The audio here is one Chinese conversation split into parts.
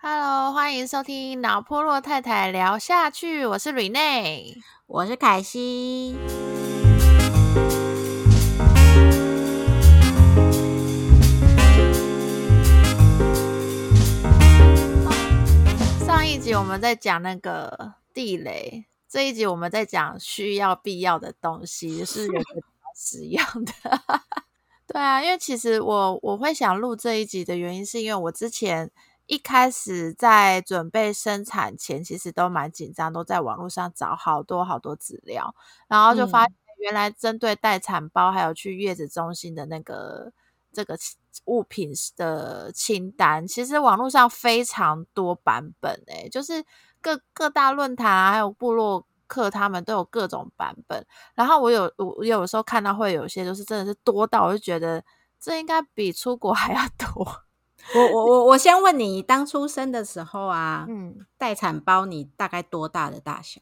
Hello，欢迎收听脑破落太太聊下去，我是瑞内。我是凯西。上一集我们在讲那个地雷，这一集我们在讲需要必要的东西，是有个实用的。对啊，因为其实我我会想录这一集的原因，是因为我之前一开始在准备生产前，其实都蛮紧张，都在网络上找好多好多资料，然后就发现原来针对待产包还有去月子中心的那个这个物品的清单，其实网络上非常多版本诶、就是各各大论坛啊，还有部落客他们都有各种版本。然后我有我我有时候看到会有些就是真的是多到，我就觉得这应该比出国 还要多。我我我我先问你，当出生的时候啊，嗯，待产包你大概多大的大小？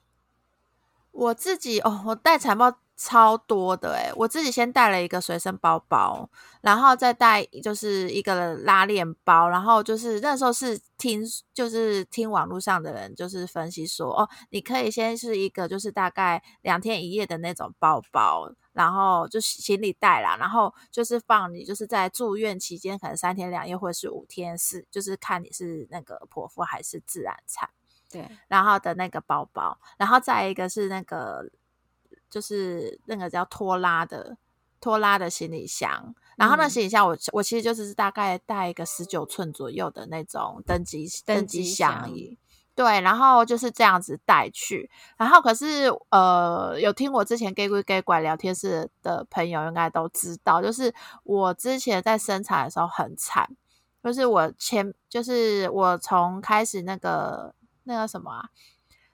我自己哦，我带产包超多的诶，我自己先带了一个随身包包，然后再带就是一个拉链包，然后就是那时候是听就是听网络上的人就是分析说哦，你可以先是一个就是大概两天一夜的那种包包，然后就行李袋啦，然后就是放你就是在住院期间可能三天两夜或者是五天是就是看你是那个剖腹还是自然产。对，然后的那个包包，然后再一个是那个就是那个叫拖拉的拖拉的行李箱，然后那嗯行李箱我我其实就是大概带一个十九寸左右的那种登机登机箱而已。对，然后就是这样子带去，然后可是呃，有听我之前 gay 归 gay 拐聊天室的朋友应该都知道，就是我之前在生产的时候很惨，就是我前就是我从开始那个那个什么啊，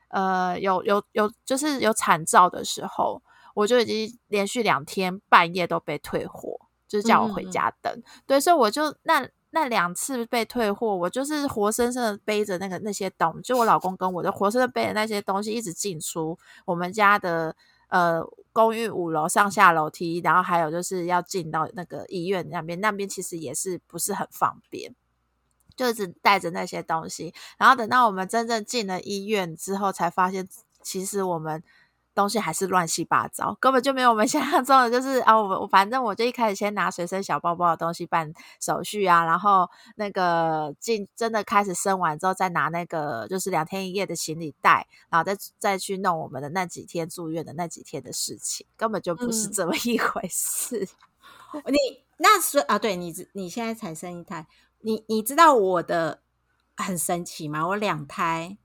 呃，有有有就是有产兆的时候，我就已经连续两天半夜都被退货，就是叫我回嗯嗯嗯家等。对，所以我就那那两次被退货，我就是活生生的背着那个那些东西就我老公跟我就活生生背着那些东西一直进出我们家的呃公寓五楼上下楼梯，然后还有就是要进到那个医院那边，那边其实也是不是很方便。就一直带着那些东西，然后等到我们真正进了医院之后，才发现其实我们东西还是乱七八糟，根本就没有我们 想象中的，就是啊，我我反正我就一开始先拿随身小包包的东西办手续啊，然后那个进真的开始生完之后，再拿那个就是两天一夜的行李袋，然后再再去弄我们的那几天住院的那几天的事情，根本就不是嗯这么一回事。你那是啊，对你你现在才生一胎，你你知道我的很神奇吗？我两胎，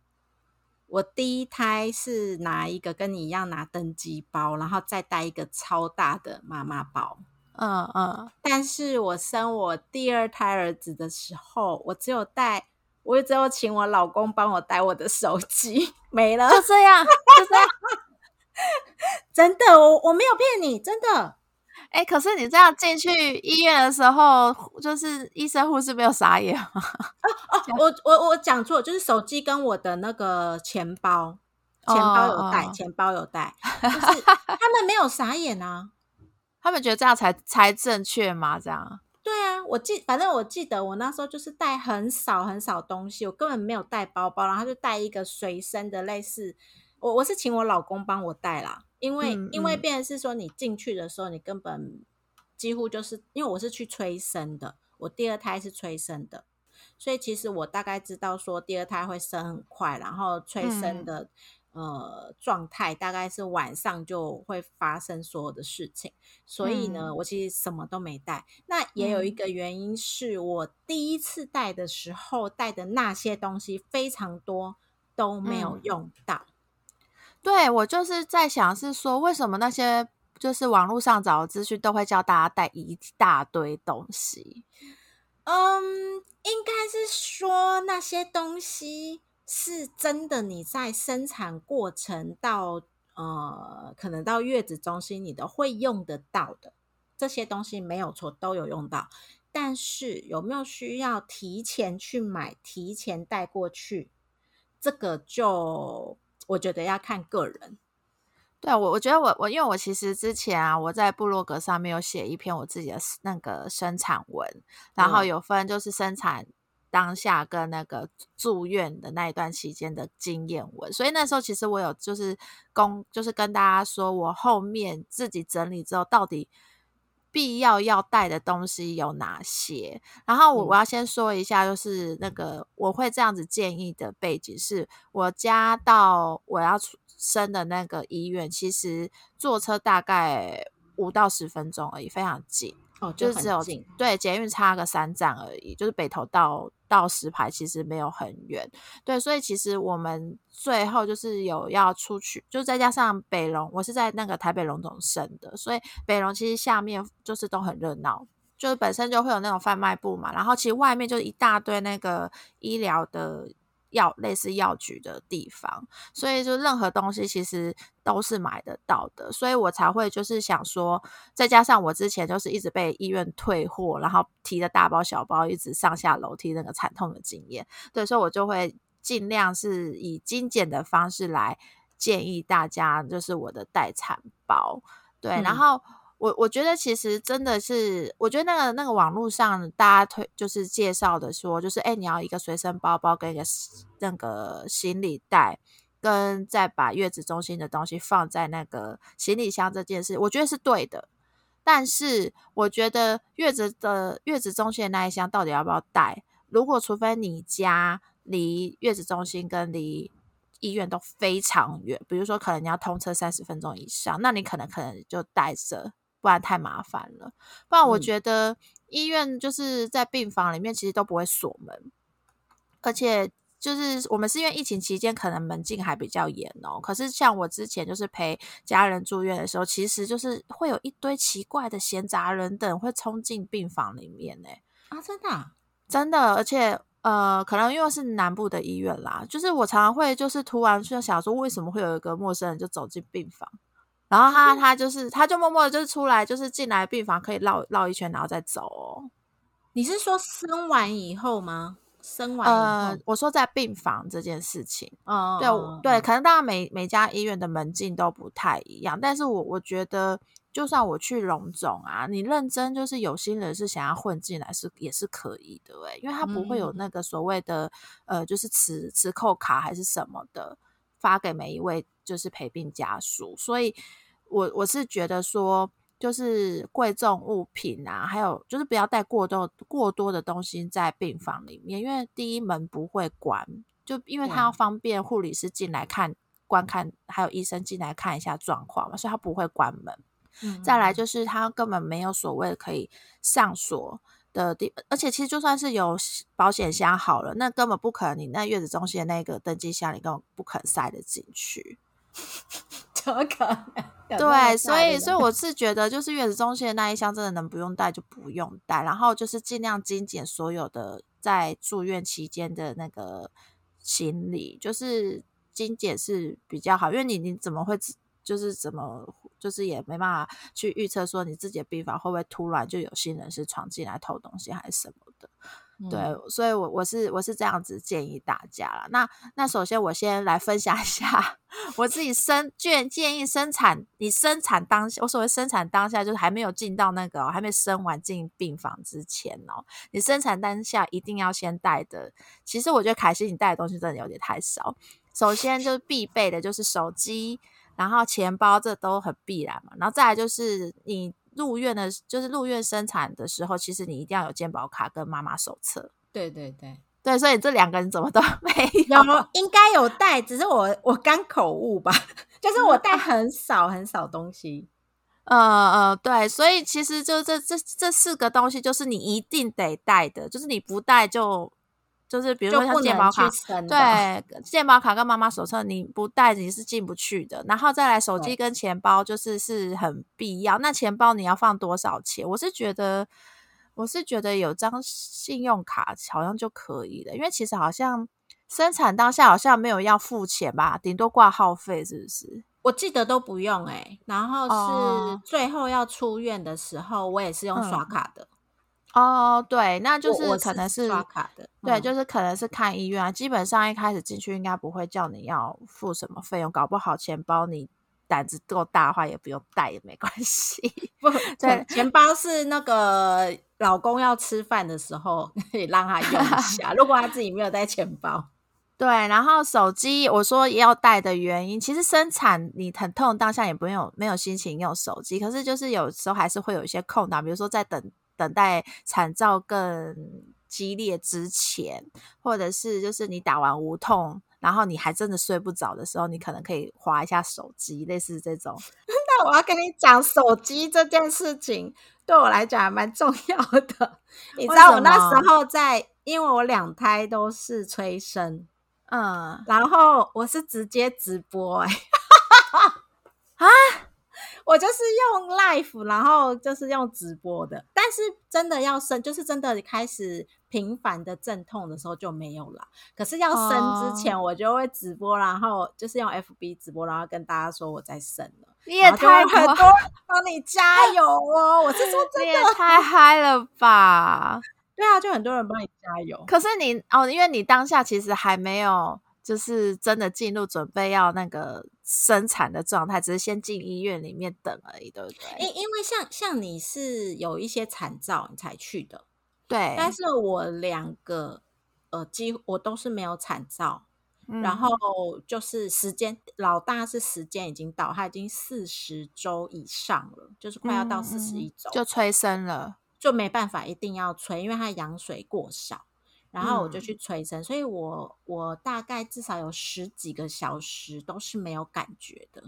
我第一胎是拿一个跟你一样拿登机包，然后再带一个超大的妈妈包。嗯嗯，但是我生我第二胎儿子的时候，我只有带，我只有请我老公帮我带我的手机，没了，就这样，就这样。真的，我我没有骗你，真的。哎、可是你这样进去医院的时候，就是医生护士没有傻眼吗？哦，我我我讲错，就是手机跟我的那个钱包，钱包有带，哦哦钱包有带，就是他们没有傻眼啊。他们觉得这样才才正确吗？这样？对啊，我记，反正我记得我那时候就是带很少很少东西，我根本没有带包包，然后就带一个随身的类似，我我是请我老公帮我带啦，因为、嗯因为嗯。变成是说你进去的时候，你根本几乎就是因为我是去催生的，我第二胎是催生的，所以其实我大概知道说第二胎会生很快，然后催生嗯。的、呃状态大概是晚上就会发生所有的事情，所以呢，嗯。我其实什么都没带。那也有一嗯。个原因是我第一次带的时候带的那些东西非常多都没有嗯。用到。对我就是在想，是说为什么那些就是网络上找的资讯都会叫大家带一大堆东西？嗯，应该是说那些东西是真的，你在生产过程到呃，可能到月子中心你都会用得到的，这些东西没有错，都有用到。但是有没有需要提前去买、提前带过去？这个就我觉得要看个人。对我，我觉得我我因为我其实之前啊，我在部落格上面有写一篇我自己的那个生产文，然后嗯有分就是生产当下跟那个住院的那一段期间的经验文，所以那时候其实我有就是公就是跟大家说我后面自己整理之后到底必要要带的东西有哪些。然后我我要先说一下，就是那个我会这样子建议的背景是，我家到我要出生的那个医院，其实坐车大概五到十分钟而已，非常近。哦，就是只有对捷运差个三站而已，就是北投到到石牌其实没有很远，对，所以其实我们最后就是有要出去，就再加上北龙，我是在那个台北龙总生的，所以北龙其实下面就是都很热闹，就是本身就会有那种贩卖部嘛，然后其实外面就一大堆那个医疗的。药类似药局的地方，所以就任何东西其实都是买得到的，所以我才会就是想说，再加上我之前就是一直被医院退货，然后提着大包小包一直上下楼梯那个惨痛的经验，对，所以我就会尽量是以精简的方式来建议大家，就是我的待产包，对，然后。我我觉得其实真的是，我觉得那个那个网络上大家推就是介绍的说，就是哎，你要一个随身包包跟一个那个行李袋，跟再把月子中心的东西放在那个行李箱这件事，我觉得是对的。但是我觉得月子的月子中心的那一箱到底要不要带？如果除非你家离月子中心跟离医院都非常远，比如说可能你要通车三十分钟以上，那你可能可能就带着。不然太麻烦了。不然我觉得医院就是在病房里面，其实都不会锁门，而且就是我们是因为疫情期间可能门禁还比较严哦。可是像我之前就是陪家人住院的时候，其实就是会有一堆奇怪的闲杂人等会冲进病房里面呢。啊，真的，真的，而且呃，可能因为是南部的医院啦，就是我常常会就是突然就想说，为什么会有一个陌生人就走进病房？然后他他就是他就默默的就是出来就是进来病房可以绕绕一圈然后再走哦。你是说生完以后吗？生完呃，我说在病房这件事情，哦，对对，可能大家每每家医院的门禁都不太一样，但是我我觉得就算我去龙总啊，你认真就是有心人是想要混进来是也是可以的哎，因为他不会有那个所谓的呃就是磁磁扣卡还是什么的。发给每一位就是陪病家属，所以我我是觉得说，就是贵重物品啊，还有就是不要带过多过多的东西在病房里面，因为第一门不会关，就因为他要方便护理师进来看观看，还有医生进来看一下状况嘛，所以他不会关门。再来就是他根本没有所谓可以上锁。的地，而且其实就算是有保险箱好了，那根本不可能，你那月子中心的那个登记箱，你根本不可能塞得进去，怎么可能？对，所以，所以我是觉得，就是月子中心的那一箱，真的能不用带就不用带，然后就是尽量精简所有的在住院期间的那个行李，就是精简是比较好，因为你你怎么会？就是怎么，就是也没办法去预测说你自己的病房会不会突然就有新人是闯进来偷东西还是什么的，对，所以，我我是我是这样子建议大家了。那那首先我先来分享一下 我自己生建建议生产，你生产当下，我所谓生产当下就是还没有进到那个还没生完进病房之前哦，你生产当下一定要先带的。其实我觉得凯西你带的东西真的有点太少。首先就是必备的就是手机。然后钱包这都很必然嘛，然后再来就是你入院的，就是入院生产的时候，其实你一定要有健保卡跟妈妈手册。对对对对，所以这两个人怎么都 没有？应该有带，只是我我刚口误吧，就是我带很少很少东西。呃呃，对，所以其实就这这这四个东西，就是你一定得带的，就是你不带就。就是比如说像健保卡，对，健保卡跟妈妈手册你不带你是进不去的。然后再来手机跟钱包，就是是很必要。那钱包你要放多少钱？我是觉得，我是觉得有张信用卡好像就可以了，因为其实好像生产当下好像没有要付钱吧，顶多挂号费，是不是？我记得都不用哎。然后是最后要出院的时候，我也是用刷卡的。哦，对，那就是可能是刷卡的，对，就是可能是看医院啊。基本上一开始进去应该不会叫你要付什么费用，搞不好钱包你胆子够大的话也不用带也没关系。不，对，钱包是那个老公要吃饭的时候可以让他用一下，如果他自己没有带钱包。对，然后手机我说要带的原因，其实生产你疼痛当下也不用没有心情用手机，可是就是有时候还是会有一些空档，比如说在等等待产兆更激烈之前，或者是就是你打完无痛，然后你还真的睡不着的时候，你可能可以划一下手机，类似这种。那我要跟你讲，手机这件事情对我来讲还蛮重要的。你知道我那时候在，因为我两胎都是催生。嗯，然后我是直接直播哎，啊，我就是用 live，然后就是用直播的，但是真的要生，就是真的开始频繁的阵痛的时候就没有了。可是要生之前，我就会直播，然后就是用 FB 直播，然后跟大家说我在生了。你也太很多帮你加油哦！我是说真的，太嗨了吧？对啊，就很多人帮你加油。可是你哦，因为你当下其实还没有，就是真的进入准备要那个生产的状态，只是先进医院里面等而已，对不对？因因为像像你是有一些产兆你才去的，对。但是我两个呃，几乎我都是没有产兆，然后就是时间老大是时间已经到，他已经四十周以上了，就是快要到四十一周，就催生了。就没办法，一定要催，因为他羊水过少，然后我就去催生，所以我我大概至少有十几个小时都是没有感觉的，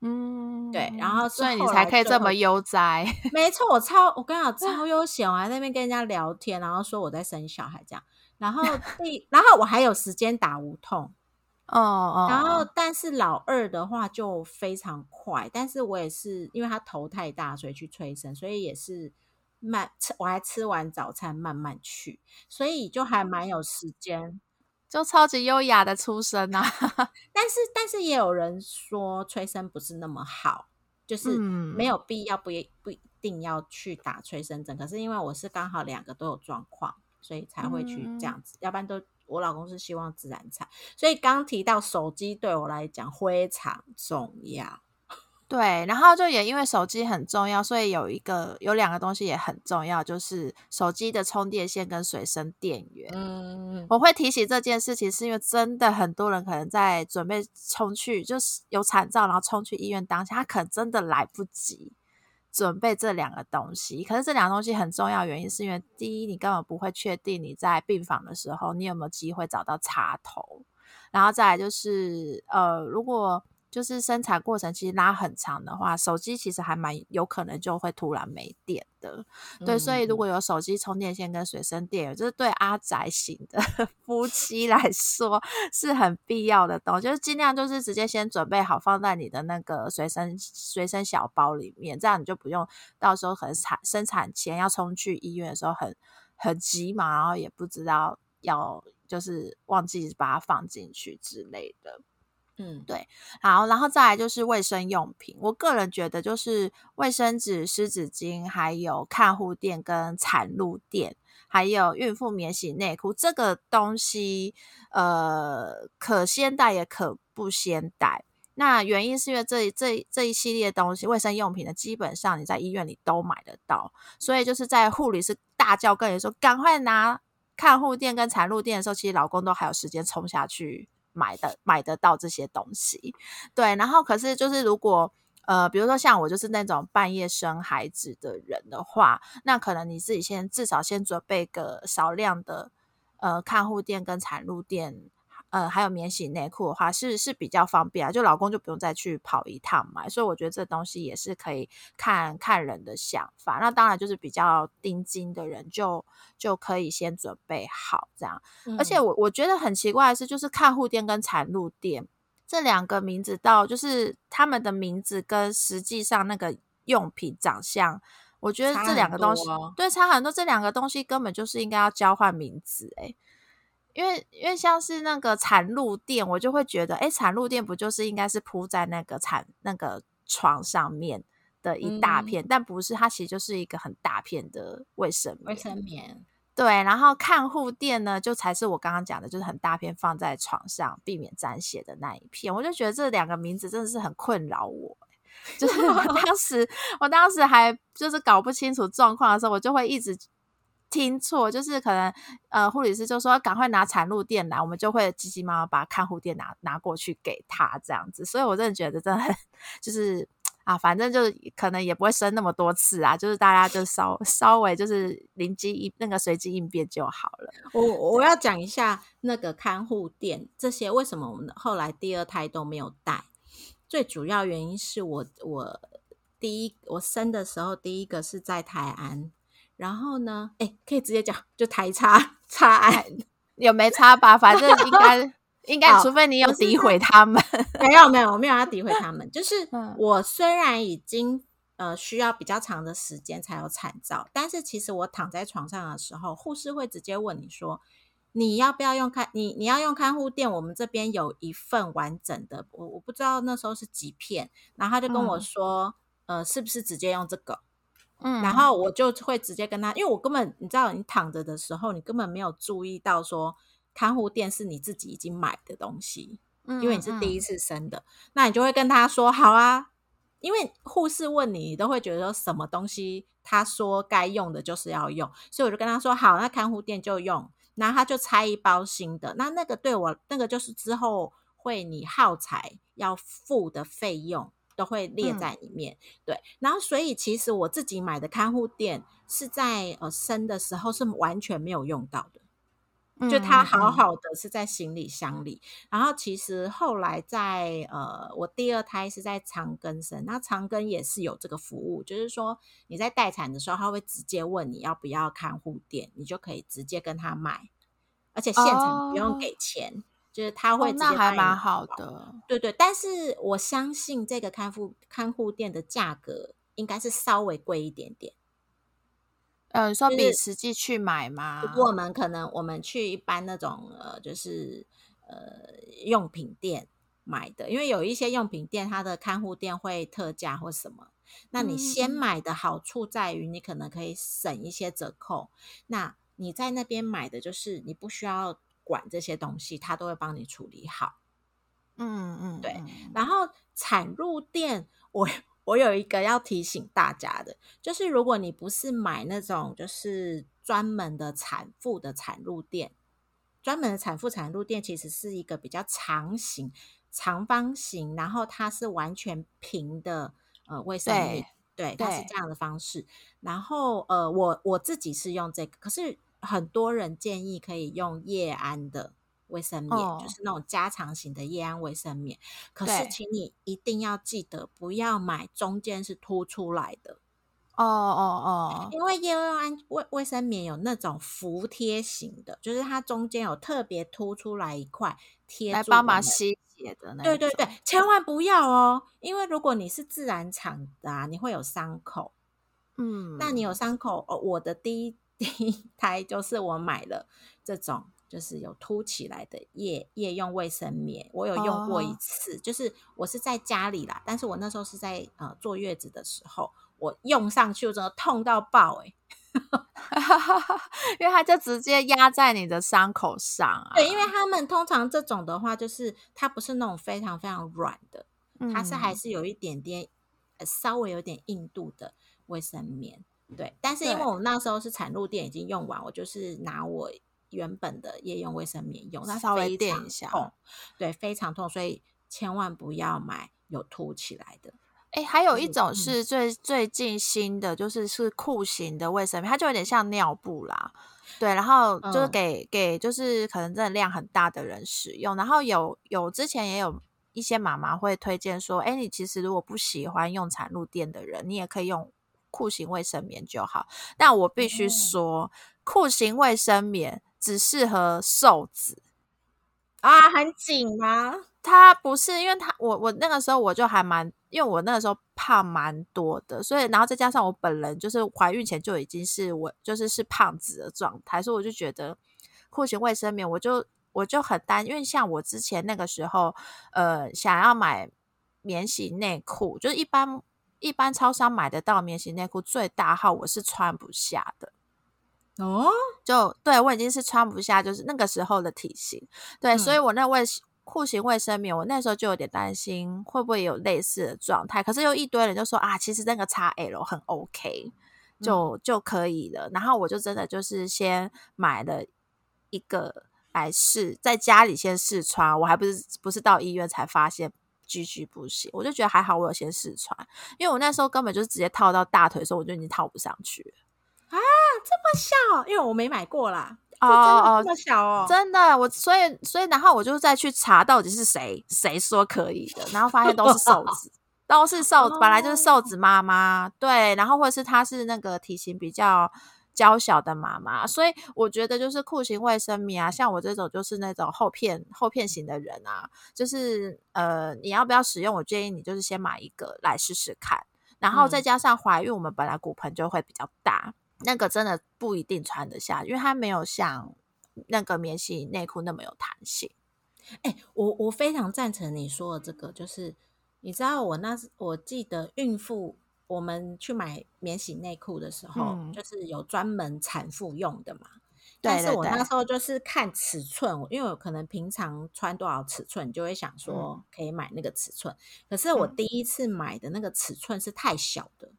嗯，对，然后所以你才可以这么悠哉，没错，我超我跟你讲超悠闲，我还在那边跟人家聊天，然后说我在生小孩这样，然后第然后我还有时间打无痛，哦哦，然后但是老二的话就非常快，但是我也是因为他头太大，所以去催生，所以也是。慢吃，我还吃完早餐慢慢去，所以就还蛮有时间，就超级优雅的出生啊！但是但是也有人说催生不是那么好，就是没有必要不不一定要去打催生针。可是因为我是刚好两个都有状况，所以才会去这样子。要不然都我老公是希望自然产，所以刚提到手机对我来讲非常重要。对，然后就也因为手机很重要，所以有一个有两个东西也很重要，就是手机的充电线跟随身电源。嗯，我会提起这件事情，是因为真的很多人可能在准备冲去，就是有产兆，然后冲去医院当下，他可能真的来不及准备这两个东西。可是这两个东西很重要，原因是因为第一，你根本不会确定你在病房的时候，你有没有机会找到插头，然后再来就是呃，如果就是生产过程其实拉很长的话，手机其实还蛮有可能就会突然没电的。对，所以如果有手机充电线跟随身电源，就是对阿宅型的 夫妻来说是很必要的东西。就是尽量就是直接先准备好放在你的那个随身随身小包里面，这样你就不用到时候可能产生产前要冲去医院的时候很很急嘛，然后也不知道要就是忘记把它放进去之类的。嗯，对，好，然后再来就是卫生用品。我个人觉得，就是卫生纸、湿纸巾，还有看护垫跟产褥垫，还有孕妇免洗内裤，这个东西，呃，可先带也可不先带。那原因是因为这这这一系列东西，卫生用品的基本上你在医院里都买得到，所以就是在护理师大叫跟你说赶快拿看护垫跟产褥垫的时候，其实老公都还有时间冲下去。买的买得到这些东西，对，然后可是就是如果呃，比如说像我就是那种半夜生孩子的人的话，那可能你自己先至少先准备个少量的呃看护垫跟产褥垫。呃，还有免洗内裤的话，是是比较方便啊，就老公就不用再去跑一趟嘛，所以我觉得这东西也是可以看看人的想法。那当然就是比较钉金的人，就就可以先准备好这样。而且我我觉得很奇怪的是，就是看护店跟产褥店这两个名字，到就是他们的名字跟实际上那个用品长相，我觉得这两个东西对差很多，这两个东西根本就是应该要交换名字哎。因为因为像是那个产褥垫，我就会觉得，哎，产褥垫不就是应该是铺在那个产那个床上面的一大片，但不是，它其实就是一个很大片的卫生卫生棉。对，然后看护垫呢，就才是我刚刚讲的，就是很大片放在床上，避免沾血的那一片。我就觉得这两个名字真的是很困扰我，就是我当时我当时还就是搞不清楚状况的时候，我就会一直。听错，就是可能呃护理师就说赶快拿产褥垫来，我们就会急急忙忙把看护垫拿拿过去给他这样子。所以我真的觉得真的很就是啊，反正就是可能也不会生那么多次啊，就是大家就稍稍微就是灵机一那个随机应变就好了。我我要讲一下那个看护垫这些为什么我们后来第二胎都没有带，最主要原因是我我。第一，我生的时候，第一个是在台安，然后呢，哎，可以直接讲，就台差差案有没差吧？反正应该 应该，除非你有诋毁他们，没有没有，我没有要诋毁他们。就是 我虽然已经呃需要比较长的时间才有产照，但是其实我躺在床上的时候，护士会直接问你说，你要不要用看你你要用看护垫？我们这边有一份完整的，我我不知道那时候是几片，然后他就跟我说。呃，是不是直接用这个？嗯，然后我就会直接跟他，因为我根本你知道，你躺着的时候，你根本没有注意到说看护垫是你自己已经买的东西，嗯，因为你是第一次生的，那你就会跟他说好啊，因为护士问你，你都会觉得什么东西他说该用的就是要用，所以我就跟他说好，那看护垫就用，然后他就拆一包新的，那那个对我那个就是之后会你耗材要付的费用。都会列在里面，对。然后，所以其实我自己买的看护垫是在呃生的时候是完全没有用到的，就它好好的是在行李箱里。然后，其实后来在呃我第二胎是在长庚生，那长庚也是有这个服务，就是说你在待产的时候，他会直接问你要不要看护垫，你就可以直接跟他买，而且现场不用给钱。就是他会，那还蛮好的，对对。但是我相信这个看护看护店的价格应该是稍微贵一点点。呃，说比实际去买吗？我们可能我们去一般那种呃，就是呃用品店买的，因为有一些用品店它的看护店会特价或什么。那你先买的好处在于你可能可以省一些折扣。那你在那边买的就是你不需要。管这些东西，他都会帮你处理好。嗯嗯，对。然后产褥垫，我 我有一个要提醒大家的，就是如果你不是买那种就是专门的产妇的产褥垫，专门的产妇产褥垫其实是一个比较长形、长方形，然后它是完全平的呃卫生棉，对，它是这样的方式。然后呃，我我自己是用这个，可是。很多人建议可以用叶安的卫生棉，就是那种加长型的叶安卫生棉。可是，请你一定要记得不要买中间是凸出来的。哦哦哦，因为叶安卫卫生棉有那种服贴型的，就是它中间有特别凸出来一块贴来帮忙吸血的那。对对对，千万不要哦，因为如果你是自然产的啊，你会有伤口。嗯，那你有伤口哦，我的第一。第一胎就是我买了这种，就是有凸起来的夜夜用卫生棉，我有用过一次，就是我是在家里啦，但是我那时候是在呃坐月子的时候，我用上去真的痛到爆哎，因为它就直接压在你的伤口上啊。对，因为他们通常这种的话，就是它不是那种非常非常软的，它是还是有一点点稍微有点硬度的卫生棉。对，但是因为我那时候是产褥垫已经用完，我就是拿我原本的夜用卫生棉用，那稍微垫一下，痛，对，非常痛，所以千万不要买有凸起来的。哎，还有一种是最最近新的，就是是裤型的卫生棉，它就有点像尿布啦，对，然后就是给给就是可能真的量很大的人使用，然后有有之前也有一些妈妈会推荐说，哎，你其实如果不喜欢用产褥垫的人，你也可以用。裤型卫生棉就好，但我必须说，裤型卫生棉只适合瘦子啊，很紧吗？它不是，因为它我我那个时候我就还蛮，因为我那个时候胖蛮多的，所以然后再加上我本人就是怀孕前就已经是我就是是胖子的状态，所以我就觉得裤型卫生棉，我就我就很担，因为像我之前那个时候，呃，想要买免洗内裤，就是一般。一般超商买得到棉型内裤最大号，我是穿不下的哦。就对我已经是穿不下，就是那个时候的体型。对，所以我那卫裤型卫生棉，我那时候就有点担心会不会有类似的状态。可是又一堆人就说啊，其实那个 XL 很 OK。就就可以了。然后我就真的就是先买了一个来试，在家里先试穿，我还不是不是到医院才发现。句句不行，我就觉得还好，我有先试穿，因为我那时候根本就是直接套到大腿的时候，我就已经套不上去了啊，这么小，因为我没买过啦，哦哦，这么小哦，真的，我所以所以然后我就再去查到底是谁谁说可以的，然后发现都是瘦子，都是瘦，本来就是瘦子妈妈，对，然后或者是她是那个体型比较。娇小的妈妈，所以我觉得就是裤型卫生棉啊，像我这种就是那种厚片厚片型的人啊，就是呃，你要不要使用？我建议你就是先买一个来试试看，然后再加上怀孕，我们本来骨盆就会比较大，那个真的不一定穿得下，因为它没有像那个棉洗内裤那么有弹性。哎，我我非常赞成你说的这个，就是你知道我那我记得孕妇。我们去买免洗内裤的时候，就是有专门产妇用的嘛。但是我那时候就是看尺寸，因为我可能平常穿多少尺寸，就会想说可以买那个尺寸。可是我第一次买的那个尺寸是太小的。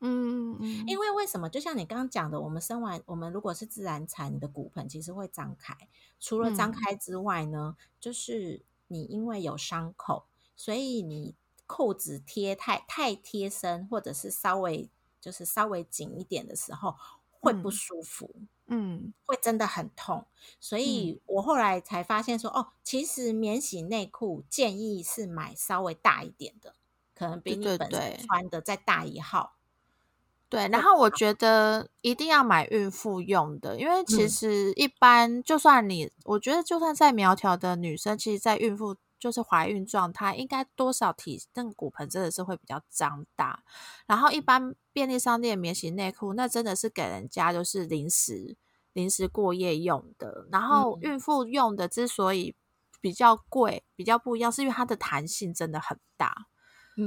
嗯嗯。因为为什么？就像你刚刚讲的，我们生完，我们如果是自然产，你的骨盆其实会张开。除了张开之外呢，就是你因为有伤口，所以你。裤子贴太太贴身，或者是稍微就是稍微紧一点的时候，会不舒服，嗯，会真的很痛。所以我后来才发现说，哦，其实免洗内裤建议是买稍微大一点的，可能比你本身穿的再大一号。对，然后我觉得一定要买孕妇用的，因为其实一般就算你，我觉得就算再苗条的女生，其实，在孕妇。就是怀孕状态，应该多少体那个骨盆真的是会比较张大。然后一般便利商店免洗内裤，那真的是给人家就是临时临时过夜用的。然后孕妇用的之所以比较贵，比较不一样，是因为它的弹性真的很大。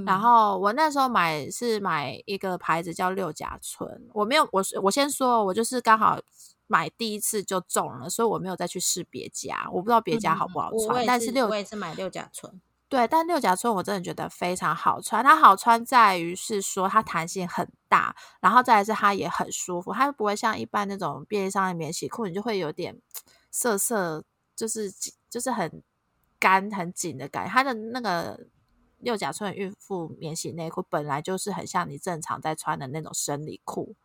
然后我那时候买是买一个牌子叫六甲醇，我没有我我先说，我就是刚好。买第一次就中了，所以我没有再去试别家，我不知道别家好不好穿。但是六我也是买六甲醇，对，但六甲醇我真的觉得非常好穿。它好穿在于是说它弹性很大，然后再来是它也很舒服，它不会像一般那种便利商店免洗裤，你就会有点涩涩，就是就是很干很紧的感觉。它的那个六甲醇孕妇免洗内裤本来就是很像你正常在穿的那种生理裤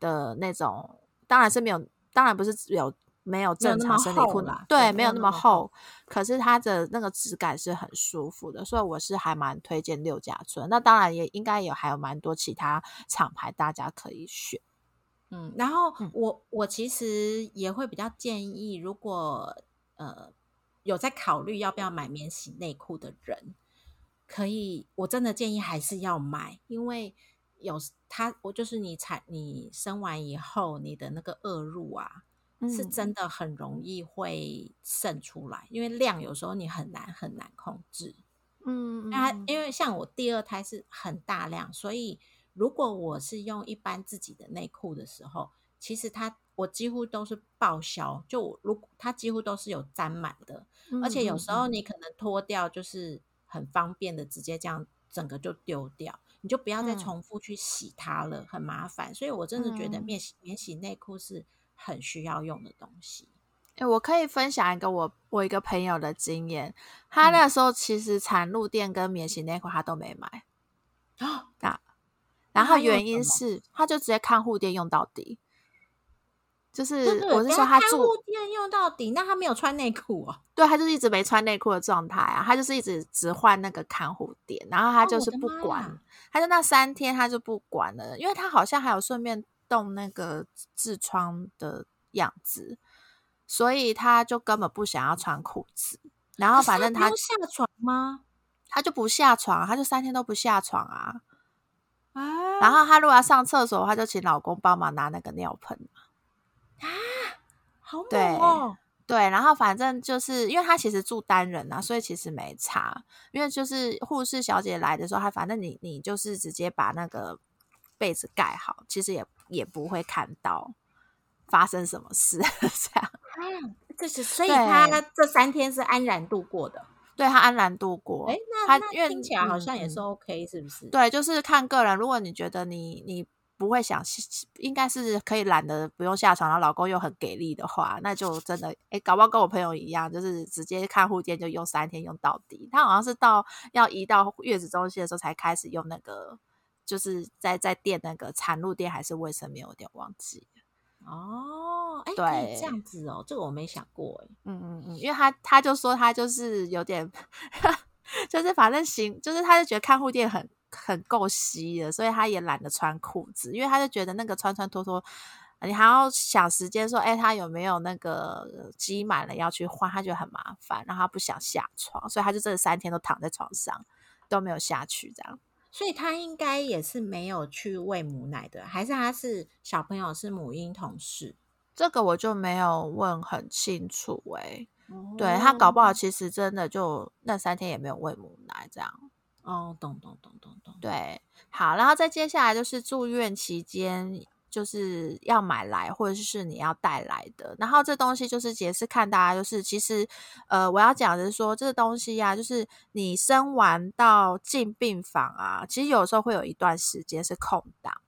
的那种，当然是没有。当然不是有没有正常生理裤啦，对，没有那么厚，可是它的那个质感是很舒服的，所以我是还蛮推荐六甲村。那当然也应该有还有蛮多其他厂牌大家可以选。嗯，然后我我其实也会比较建议，如果呃有在考虑要不要买免洗内裤的人，可以，我真的建议还是要买，因为。有它，我就是你产你生完以后，你的那个恶露啊，是真的很容易会渗出来，因为量有时候你很难很难控制。嗯，那因为像我第二胎是很大量，所以如果我是用一般自己的内裤的时候，其实它我几乎都是报销，就如它几乎都是有沾满的，而且有时候你可能脱掉就是很方便的，直接这样整个就丢掉。你就不要再重复去洗它了，很麻烦。所以我真的觉得免洗免洗内裤是很需要用的东西。哎，我可以分享一个我我一个朋友的经验，他那时候其实产褥垫跟免洗内裤他都没买啊，然后原因是他就直接看护垫用到底。就是我是说他住店用到底，那他没有穿内裤哦。对，他就是一直没穿内裤的状态啊，他就是一直只换那个看护垫，然后他就是不管，他就那三天他就不管了，因为他好像还有顺便动那个痔疮的样子，所以他就根本不想要穿裤子。然后反正他下床吗？他就不下床，他就三天都不下床啊。啊！然后他如果要上厕所，他就请老公帮忙拿那个尿盆。啊，好猛哦！对，然后反正就是因为他其实住单人啊，所以其实没差。因为就是护士小姐来的时候，她反正你你就是直接把那个被子盖好，其实也也不会看到发生什么事 这样。嗯，这是所以他这三天是安然度过的，对他安然度过。哎，那那听起来好像也是 OK，是不是？对，就是看个人。如果你觉得你你。不会想，应该是可以懒得不用下床，然后老公又很给力的话，那就真的哎，搞不好跟我朋友一样，就是直接看护垫就用三天用到底。他好像是到要移到月子中心的时候才开始用那个，就是在在垫那个产褥垫还是卫生棉，有点忘记。哦，哎，对，这样子哦，这个我没想过，哎，嗯嗯嗯，因为他他就说他就是有点，就是反正行，就是他就觉得看护垫很很够吸的，所以他也懒得穿裤子，因为他就觉得那个穿穿脱脱，你还要想时间说，哎，他有没有那个积满了要去换，他觉得很麻烦，然后他不想下床，所以他就这三天都躺在床上都没有下去，这样。所以他应该也是没有去喂母奶的，还是他是小朋友是母婴同事？这个我就没有问很清楚哎。对他搞不好其实真的就那三天也没有喂母奶这样。哦，懂懂懂懂懂。对，好，然后再接下来就是住院期间。就是要买来，或者是你要带来的。然后这东西就是也是看大家，就是其实，呃，我要讲的是说，这个东西呀，就是你生完到进病房啊，其实有时候会有一段时间是空档。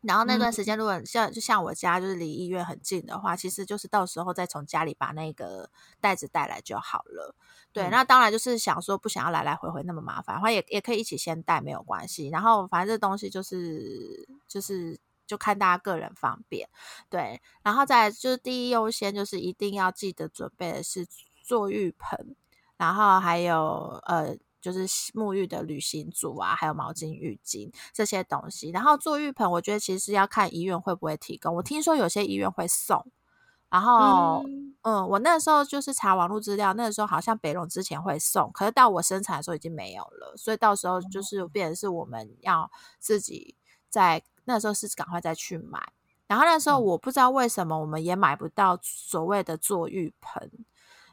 然后那段时间，如果像就像我家就是离医院很近的话，其实就是到时候再从家里把那个袋子带来就好了。对，那当然就是想说不想要来来回回那么麻烦，的话也也可以一起先带没有关系。然后反正这东西就是就是。就看大家个人方便，对，然后再就是第一优先就是一定要记得准备的是坐浴盆，然后还有呃就是沐浴的旅行组啊，还有毛巾、浴巾这些东西。然后坐浴盆，我觉得其实要看医院会不会提供。我听说有些医院会送，然后嗯，我那时候就是查网络资料，那个时候好像北龙之前会送，可是到我生产的时候已经没有了，所以到时候就是变成是我们要自己在。那时候是赶快再去买，然后那时候我不知道为什么我们也买不到所谓的坐浴盆。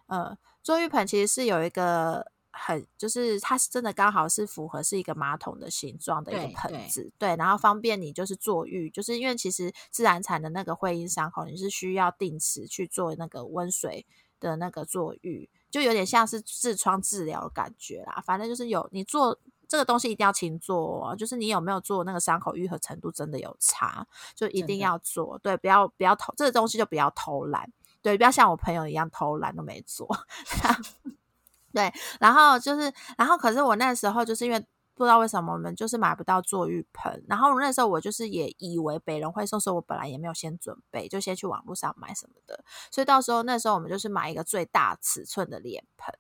呃，坐浴盆其实是有一个很，就是它是真的刚好是符合是一个马桶的形状的一个盆子，对，然后方便你就是坐浴，就是因为其实自然产的那个会阴伤口，你是需要定时去做那个温水的那个坐浴，就有点像是痔疮治疗的感觉啦。反正就是有你做。这个东西一定要勤做，哦就是你有没有做那个伤口愈合程度真的有差，就一定要做。对，不要不要偷这个东西就不要偷懒，对，不要像我朋友一样偷懒都没做。对，然后就是，然后可是我那时候就是因为不知道为什么我们就是买不到坐浴盆，然后那时候我就是也以为北人会送，所以我本来也没有先准备，就先去网络上买什么的，所以到时候那时候我们就是买一个最大尺寸的脸盆。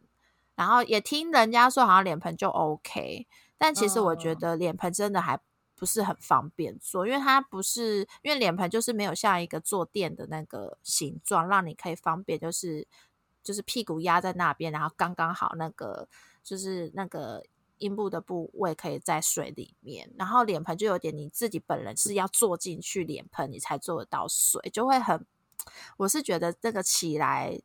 然后也听人家说，好像脸盆就 OK，但其实我觉得脸盆真的还不是很方便做，因为它不是因为脸盆就是没有像一个坐垫的那个形状，让你可以方便，就是就是屁股压在那边，然后刚刚好那个就是那个阴部的部位可以在水里面，然后脸盆就有点你自己本人是要坐进去脸盆，你才做得到水，就会很，我是觉得这个起来。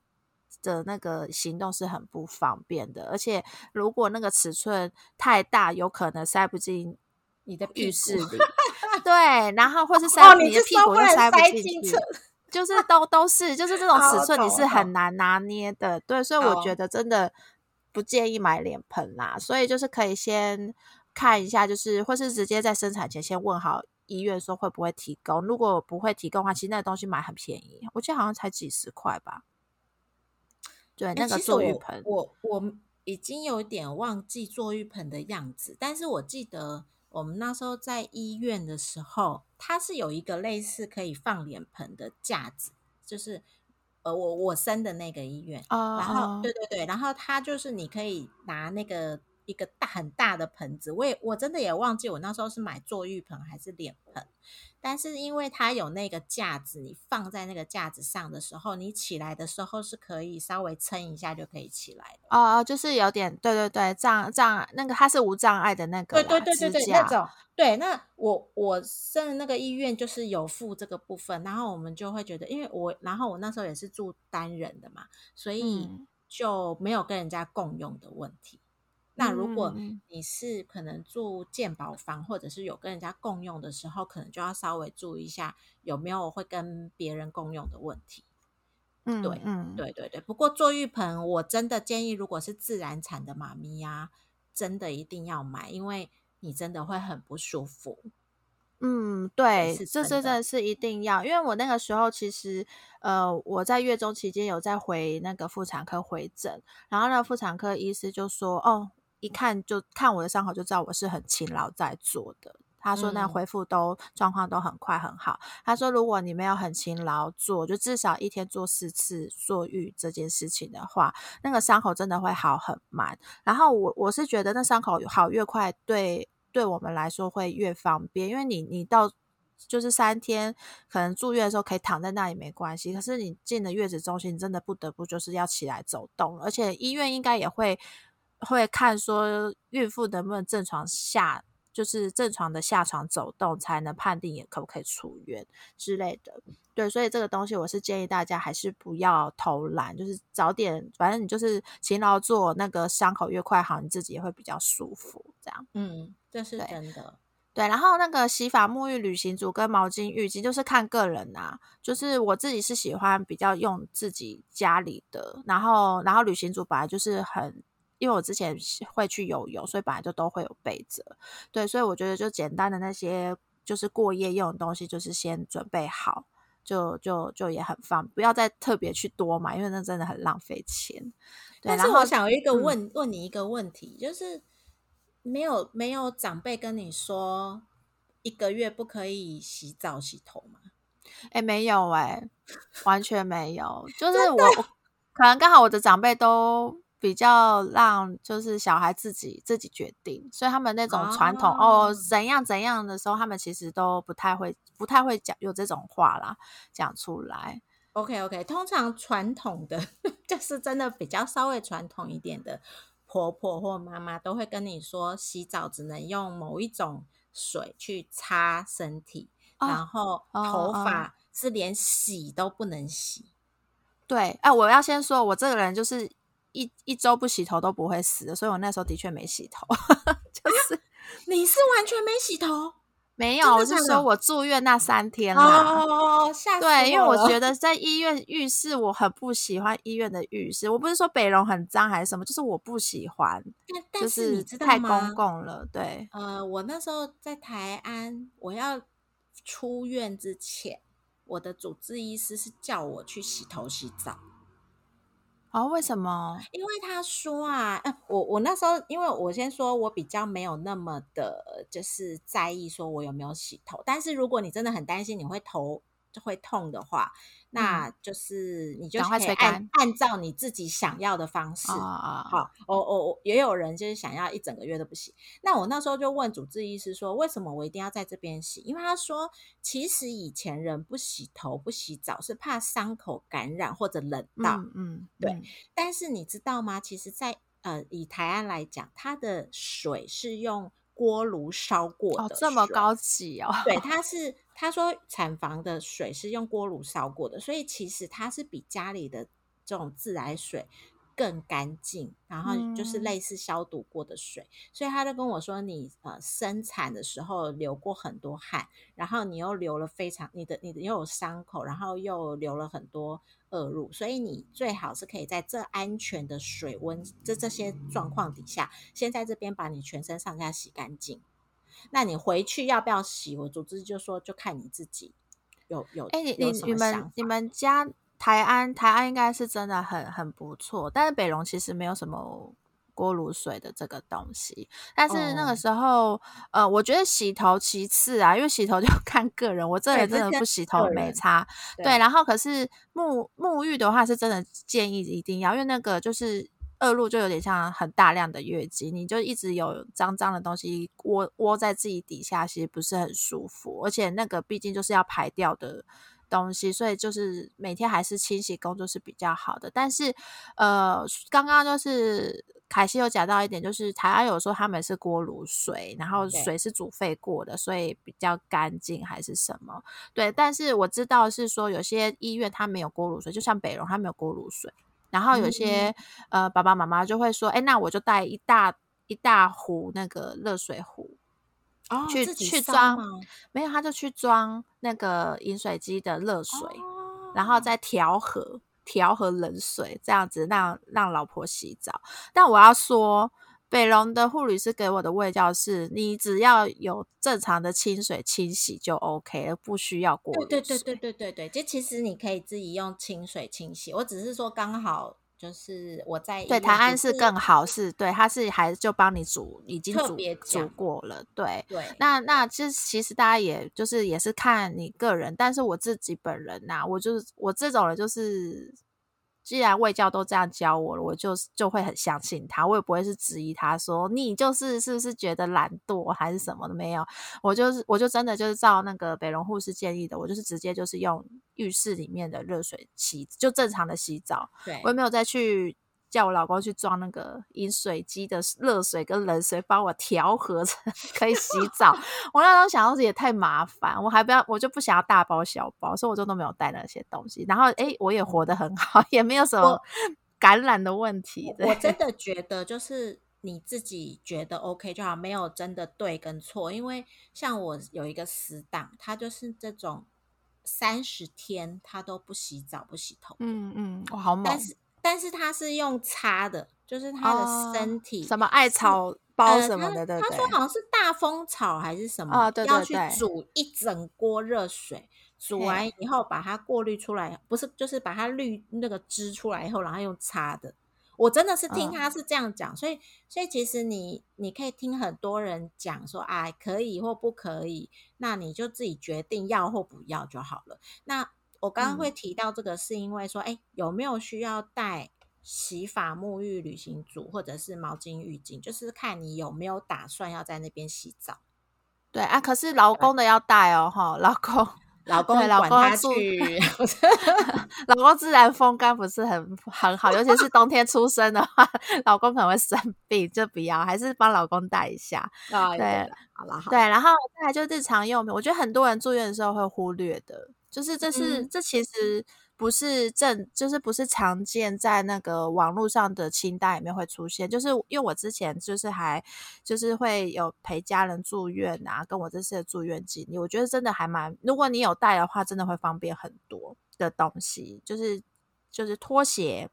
的那个行动是很不方便的，而且如果那个尺寸太大，有可能塞不进你的浴室里。对，然后或是塞你的屁股又塞不进去，就是都都是，就是这种尺寸你是很难拿捏的。对，所以我觉得真的不建议买脸盆啦。所以就是可以先看一下，就是或是直接在生产前先问好医院说会不会提供。如果不会提供的话，其实那个东西买很便宜，我记得好像才几十块吧。对，那个坐浴盆，我我已经有点忘记坐浴盆的样子，但是我记得我们那时候在医院的时候，它是有一个类似可以放脸盆的架子，就是呃，我我生的那个医院，然后对对对，然后它就是你可以拿那个。一个大很大的盆子，我也我真的也忘记我那时候是买坐浴盆还是脸盆，但是因为它有那个架子，你放在那个架子上的时候，你起来的时候是可以稍微撑一下就可以起来的。哦哦，就是有点对对对，障障那个它是无障碍的那个，对对对对对那种。对，那我我生那个医院就是有附这个部分，然后我们就会觉得，因为我然后我那时候也是住单人的嘛，所以就没有跟人家共用的问题。那如果你是可能住健保房，或者是有跟人家共用的时候，可能就要稍微注意一下有没有会跟别人共用的问题。嗯，对，嗯，对对对。不过坐浴盆，我真的建议，如果是自然产的妈咪呀，真的一定要买，因为你真的会很不舒服。嗯，对，是这这真的是一定要，因为我那个时候其实，呃，我在月中期间有在回那个妇产科回诊，然后那个妇产科医师就说，哦，一看就看我的伤口就知道我是很勤劳在做的。他说那嗯恢复都状况都很快很好。他说如果你没有很勤劳做，就至少一天做四次坐浴这件事情的话，那个伤口真的会好很慢。然后我我是觉得那伤口好越快，对对我们来说会越方便，因为你你到就是三天可能住院的时候可以躺在那里没关系，可是你进了月子中心，你真的不得不就是要起来走动，而且医院应该也会会看说孕妇能不能正常下。就是正常的下床走动，才能判定也可不可以出院之类的。对，所以这个东西我是建议大家还是不要偷懒，就是早点，反正你就是勤劳做，那个伤口越快好，你自己也会比较舒服。这样嗯，这是真的。对，然后那个洗发、沐浴、旅行组跟毛巾、浴巾，就是看个人呐、就是我自己是喜欢比较用自己家里的，然后然后旅行组本来就是很。因为我之前会去游泳，所以本来就都会有备着。对，所以我觉得就简单的那些就是过夜用的东西，就是先准备好，就就就也很方，不要再特别去多买，因为那真的很浪费钱。对，但是我想有一个嗯问、问你一个问题，就是没有没有长辈跟你说一个月不可以洗澡洗头吗？哎、没有哎、完全没有，就 是我我可能刚好我的长辈都比较让就是小孩自己自己决定，所以他们那种传统哦哦怎样怎样的时候，他们其实都不太会不太会讲有这种话啦讲出来。OK OK，通常传统的 就是真的比较稍微传统一点的婆婆或妈妈都会跟你说，洗澡只能用某一种水去擦身体，哦然后哦头哦发是连洗都不能洗。对，哎、我要先说，我这个人就是一一周不洗头都不会死的，所以我那时候的确没洗头，就是你是完全没洗头？没有，我是说我住院那三天哦啦。哦哦，吓死对，因为我了觉得在医院浴室，我很不喜欢医院的浴室。我不是说北荣很脏还是什么，就是我不喜欢，但就但是你知道太？公共了。对，呃，我那时候在台安，我要出院之前，我的主治医师是叫我去洗头洗澡，哦，为什么？因为他说啊，我我那时候，因为我先说我比较没有那么的，就是在意说我有没有洗头，但是如果你真的很担心你会头就会痛的话，那就是你就可以按按照你自己想要的方式，啊啊，好，我我我也有人就是想要一整个月都不洗。那我那时候就问主治医师说，为什么我一定要在这边洗？因为他说，其实以前人不洗头不洗澡是怕伤口感染或者冷到。嗯嗯，对嗯但是你知道吗？其实在，呃以台湾来讲，它的水是用锅炉烧过的，哦，这么。高级哦。对，它是他说产房的水是用锅炉烧过的，所以其实它是比家里的这种自来水更干净，然后就是嗯类似消毒过的水。所以他就跟我说，你呃生产的时候流过很多汗，然后你又流了非常你的你的又有伤口，然后又流了很多恶露，所以你最好是可以在这安全的水温这这些状况底下，先在这边把你全身上下洗干净。那你回去要不要洗？我组织就说，就看你自己有有哎、你你你们你们家台安台安应该是真的很很不错，但是北龙其实没有什么锅炉水的这个东西。但是那哦个时候，呃，我觉得洗头其次啊，因为洗头就 看个人，我这对这跟人真的不洗头个人没差。对，然后可是沐沐浴的话是真的建议一定要，因为那个就是恶露就有点像很大量的月经，你就一直有脏脏的东西窝窝在自己底下，其实不是很舒服，而且那个毕竟就是要排掉的。东西，所以就是每天还是清洗工作是比较好的。但是，呃，刚刚就是凯西有讲到一点，就是台湾有说他们是锅炉水，然后水是煮沸过的，所以比较干净还是什么？对，但是我知道是说有些医院它没有锅炉水，就像北荣它没有锅炉水，然后有些、呃爸爸妈妈就会说，哎，那我就带一大一大壶那个热水壶，哦去去装吗没有他就去装那个饮水机的热水，哦然后再调和调和冷水，这样子让让老婆洗澡。但我要说，北龙的护理师给我的味教是，你只要有正常的清水清洗就 OK 了，不需要过滤对对对对对对对，就其实你可以自己用清水清洗。我只是说刚好就是我在对台安是更好，是对，他是还就帮你煮，已经煮煮过了。对对，那那其实其实大家也就是也是看你个人，但是我自己本人呐，我就是我这种人就是。既然卫教都这样教我了，我就就会很相信他，我也不会是质疑他说你就是是不是觉得懒惰还是什么的没有，我就是我就真的就是照那个北龙护士建议的，我就是直接就是用浴室里面的热水洗，就正常的洗澡，对我也没有再去。叫我老公去装那个饮水机的热水跟冷水，帮我调和成 可以洗澡。我那时候想到也太麻烦，我还不要，我就不想要大包小包，所以我就都没有带那些东西。然后，哎，我也活得很好，也没有什么感染的问题。我真 的觉得，就是你自己觉得 OK 就好，没有真的对跟错。因为像我有一个死党，他就是这种三十天他都不洗澡不洗头。嗯嗯，我好猛。但是但是他是用擦的，就是他的身体什么艾草包什么的，对他说好像是大风草还是什么，要去煮一整锅热水，煮完以后把它过滤出来，不是就是把它滤那个汁出来以后，然后用擦的。我真的是听他是这样讲，所以所以其实你你可以听很多人讲说啊可以或不可以，那你就自己决定要或不要就好了。那我刚刚会提到这个，是因为说，哎，有没有需要带洗发、沐浴、旅行组或者是毛巾、浴巾？就是看你有没有打算要在那边洗澡。对啊，可是老公的要带哦，哈，老公，老公，老公去，老公自然风干不是很很好，尤其是冬天出生的话，老公可能会生病，就不要，还是帮老公带一下。对，好了，对，然后再来就日常用品，我觉得很多人住院的时候会忽略的。就是这是这其实不是正，就是不是常见在那个网络上的清单里面会出现。就是因为我之前就是还就是会有陪家人住院啊，跟我这次的住院经历，我觉得真的还蛮，如果你有带的话，真的会方便很多的东西。就是就是拖鞋，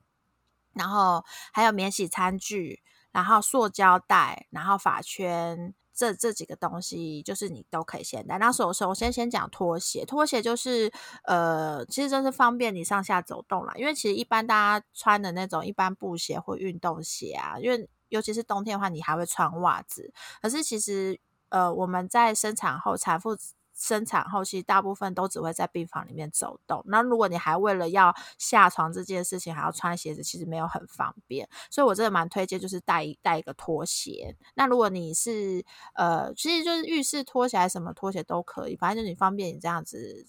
然后还有免洗餐具，然后塑胶袋，然后发圈。这这几个东西就是你都可以先带。那首首先先讲拖鞋，拖鞋就是呃，其实就是方便你上下走动啦。因为其实一般大家穿的那种一般布鞋或运动鞋啊，因为尤其是冬天的话，你还会穿袜子。可是其实呃，我们在生产后产妇。生产后期大部分都只会在病房里面走动。那如果你还为了要下床这件事情还要穿鞋子，其实没有很方便。所以我真的蛮推荐，就是带带一个拖鞋。那如果你是呃，其实就是浴室拖鞋还是什么拖鞋都可以，反正就你方便你这样子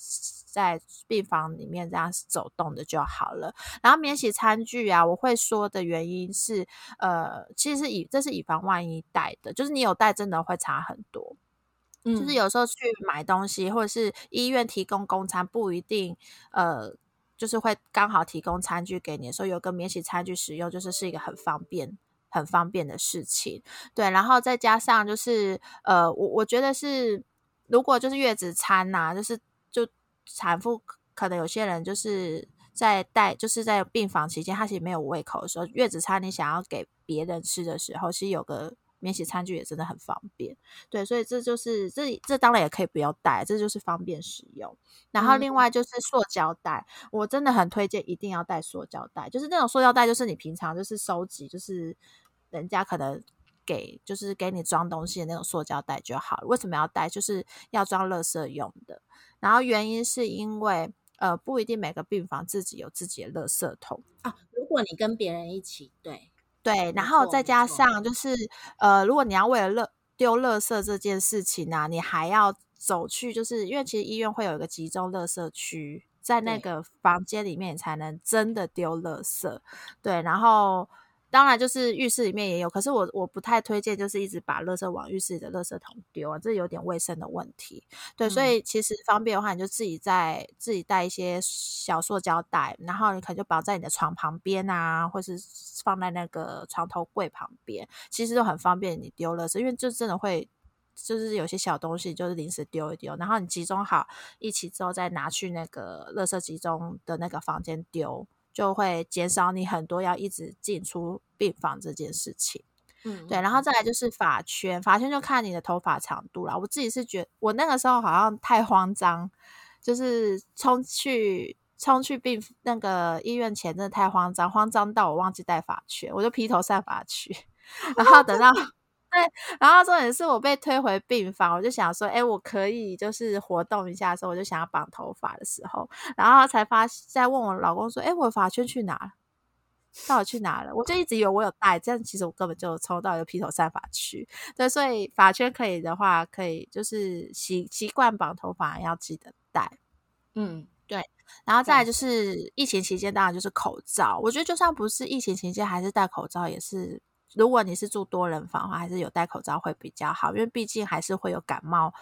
在病房里面这样走动的就好了。然后免洗餐具啊，我会说的原因是呃，其实以这是以防万一带的，就是你有带真的会差很多。就是有时候去买东西，或者是医院提供公餐，不一定呃，就是会刚好提供餐具给你，所以有个免洗餐具使用，就是是一个很方便、很方便的事情。对，然后再加上就是呃，我我觉得是，如果就是月子餐呐，就是就产妇可能有些人就是在带，就是在病房期间，他其实没有胃口的时候，月子餐你想要给别人吃的时候，其实有个。免洗餐具也真的很方便，对，所以这就是这这当然也可以不要带，这就是方便使用。然后另外就是塑胶袋，我真的很推荐一定要带塑胶袋，就是那种塑胶袋，就是你平常就是收集，就是人家可能给就是给你装东西的那种塑胶袋就好了。为什么要带？就是要装垃圾用的。然后原因是因为呃不一定每个病房自己有自己的垃圾桶啊，如果你跟别人一起，对。对，然后再加上就是，呃，如果你要为了乐丢垃圾这件事情呢，你还要走去，就是因为其实医院会有一个集中垃圾区，在那个房间里面才能真的丢垃圾。对，然后。当然，就是浴室里面也有，可是我我不太推荐，就是一直把垃圾往浴室里的垃圾桶丢啊，这有点卫生的问题。对，所以其实方便的话，你就自己在自己带一些小塑胶袋，然后你可能就绑在你的床旁边啊，或是放在那个床头柜旁边，其实都很方便你丢垃圾，因为就真的会就是有些小东西就是临时丢一丢，然后你集中好一起之后再拿去那个垃圾集中的那个房间丢。就会减少你很多要一直进出病房这件事情。嗯，对，然后再来就是发圈，发圈就看你的头发长度啦。我自己是觉我那个时候好像太慌张，就是冲去冲去病那个医院前真的太慌张，慌张到我忘记带发圈，我就披头散发去，然后等到。对，然后重点是我被推回病房，我就想说，哎，我可以就是活动一下的时候，我就想要绑头发的时候，然后才发在问我老公说，哎，我发圈去哪了？到底去哪了？我就一直以为我有带，这样其实我根本就抽到一个披头散发去。对，所以发圈可以的话，可以就是习习惯绑头发要记得带。嗯，对。然后再来就是疫情期间，当然就是口罩。我觉得就算不是疫情期间，还是戴口罩也是。如果你是住多人房的话，还是有戴口罩会比较好，因为毕竟还是会有感冒。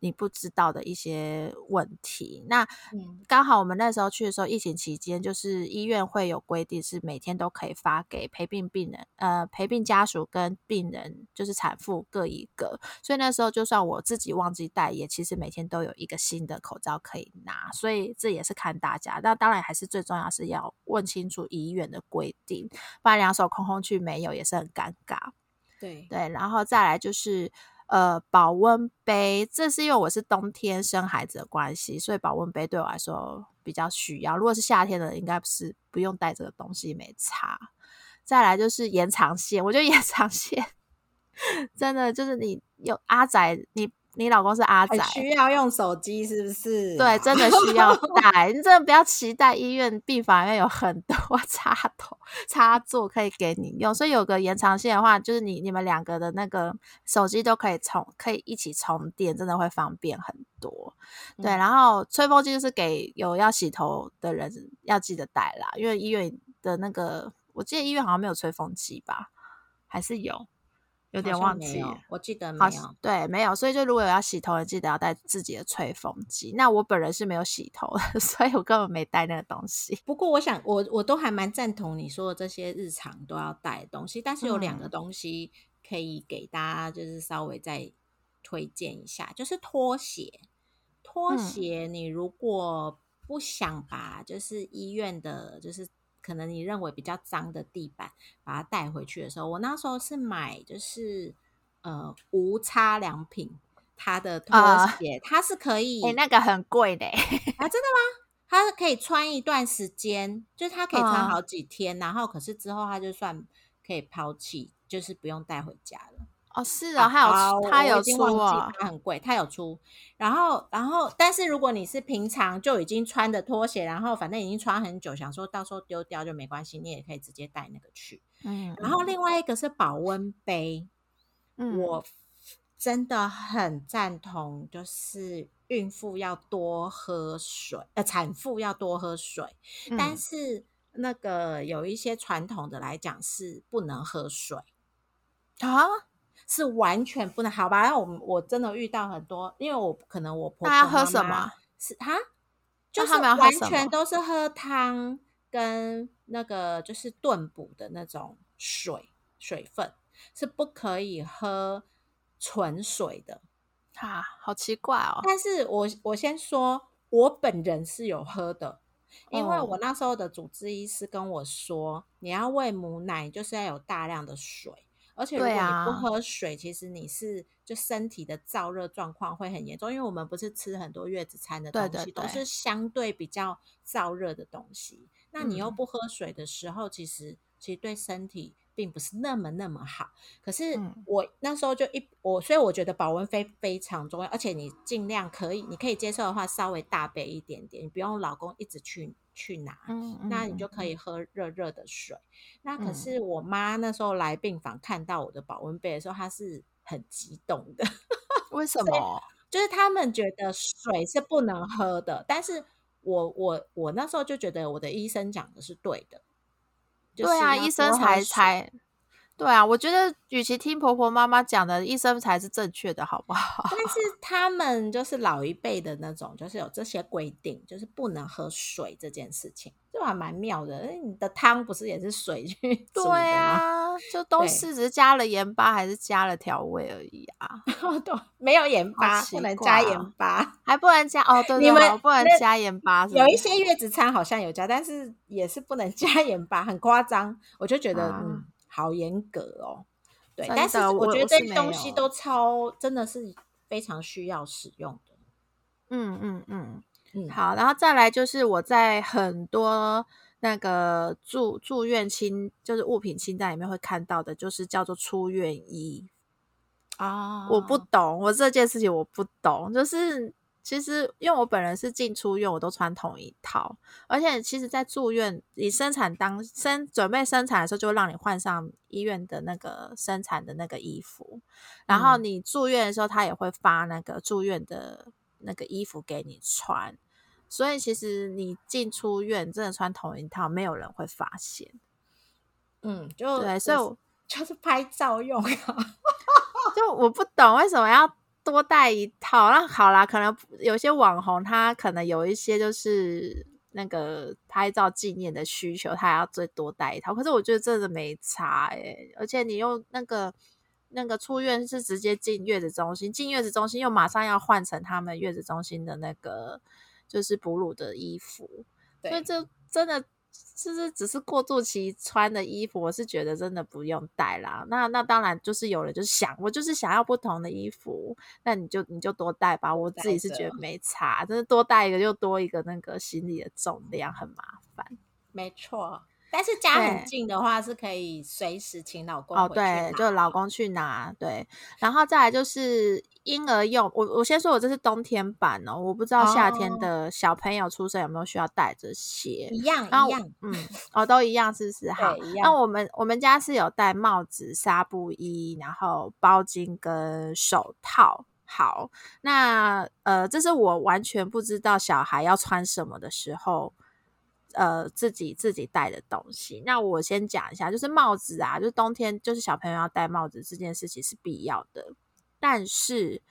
你不知道的一些问题，那刚好我们那时候去的时候，疫情期间，就是医院会有规定，是每天都可以发给陪病病人，呃，陪病家属跟病人，就是产妇各一个。所以那时候就算我自己忘记带，也其实每天都有一个新的口罩可以拿。所以这也是看大家，那当然还是最重要是要问清楚医院的规定，不然两手空空去没有也是很尴尬。对对，然后再来就是。呃，保温杯，这是因为我是冬天生孩子的关系，所以保温杯对我来说比较需要。如果是夏天的，应该不是不用带这个东西，没差。再来就是延长线，我觉得延长线 真的就是你有阿仔你。你老公是阿仔，需要用手机是不是？对，真的需要带。你真的不要期待医院病房里面有很多 插头、插座可以给你用。所以有个延长线的话，就是你你们两个的那个手机都可以充，可以一起充电，真的会方便很多。对，然后吹风机就是给有要洗头的人要记得带啦，因为医院的那个，我记得医院好像没有吹风机吧？还是有？有点忘记，我记得没有，对，没有，所以就如果有要洗头的，记得要带自己的吹风机。那我本人是没有洗头的，所以我根本没带那个东西。不过我想，我我都还蛮赞同你说的这些日常都要带的东西，但是有两个东西可以给大家，就是稍微再推荐一下，就是拖鞋。拖鞋，你如果不想把就是医院的，就是。可能你认为比较脏的地板，把它带回去的时候，我那时候是买就是呃无差良品它的拖鞋，它是可以，哎，那个很贵的啊，真的吗？它是可以穿一段时间，就是它可以穿好几天，然后可是之后它就算可以抛弃，就是不用带回家了。哦，是啊，还有他有出啊，它很贵，它有出。然后，然后，但是如果你是平常就已经穿的拖鞋，然后反正已经穿很久，想说到时候丢掉就没关系，你也可以直接带那个去。嗯。然后另外一个是保温杯，我真的很赞同，就是孕妇要多喝水，呃，产妇要多喝水。但是那个有一些传统的来讲是不能喝水啊。是完全不能好吧？那我我真的遇到很多，因为我可能我婆婆喝什么是哈，就是完全都是喝汤跟那个就是炖补的那种水水分，是不可以喝纯水的啊，好奇怪哦。但是我我先说，我本人是有喝的，因为我那时候的主治医师跟我说，你要喂母奶就是要有大量的水。而且如果你不喝水，其实你是就身体的燥热状况会很严重，因为我们不是吃很多月子餐的东西，都是相对比较燥热的东西。那你又不喝水的时候，其实其实对身体并不是那么那么好。可是我那时候就一我，所以我觉得保温杯非常重要，而且你尽量可以，你可以接受的话，稍微大杯一点点，你不用老公一直去。去拿，那你就可以喝热热的水。那可是我妈那时候来病房看到我的保温杯的时候，她是很激动的。为 什么？就是他们觉得水是不能喝的，但是我我我那时候就觉得我的医生讲的是对的。对啊，医生才才。对啊，我觉得与其听婆婆妈妈讲的，医生才是正确的，好不好？但是 他们就是老一辈的那种，就是有这些规定，就是不能喝水这件事情，就还蛮妙的。你的汤不是也是水去 煮的吗？就都是只是加了盐巴，还是加了调味而已啊？对，没有盐巴，不能加盐巴，还不能加哦。对，你们不能加盐巴。有一些月子餐好像有加，但是也是不能加盐巴，很夸张。我就觉得嗯。好严格哦，对，但是我我觉得这些东西都超真的是非常需要使用的。嗯嗯嗯，嗯，好，然后再来就是我在很多那个住住院清，就是物品清单里面会看到的，就是叫做出院衣。啊我不懂，我这件事情我不懂，就是其实因为我本人是进出院，我都穿同一套，而且其实，在住院你生产当生准备生产的时候，就会让你换上医院的那个生产的那个衣服，然后嗯你住院的时候，他也会发那个住院的那个衣服给你穿，所以其实你进出院真的穿同一套，没有人会发现。嗯，就对，所以我 就是拍照用啊。就我不懂为什么要多带一套。那好啦，可能有些网红他可能有一些就是那个拍照纪念的需求，他要最多带一套。可是我觉得真的没差诶、而且你用那个那个出院是直接进月子中心，进月子中心又马上要换成他们月子中心的那个就是哺乳的衣服，所以对，这真的就是只是过渡期穿的衣服，我是觉得真的不用带啦。那那当然就是有人就想，我就是想要不同的衣服，那你就你就多带吧。我自己是觉得没差，就是多带一个就多一个那个行李的重量，很麻烦。没错。但是家很近的话，是可以随时请老公哦，对，就老公去拿，对，然后再来就是婴儿用，我我先说我这是冬天版哦，我不知道夏天哦的小朋友出生有没有需要带着鞋。一样一样，嗯，哦，都一样，是不是？好，一样那我们我们家是有戴帽子、纱布衣，然后包巾跟手套。好，那呃，这是我完全不知道小孩要穿什么的时候，呃，自己自己带的东西。那我先讲一下，就是帽子啊，就是冬天就是小朋友要戴帽子这件事情是必要的，但是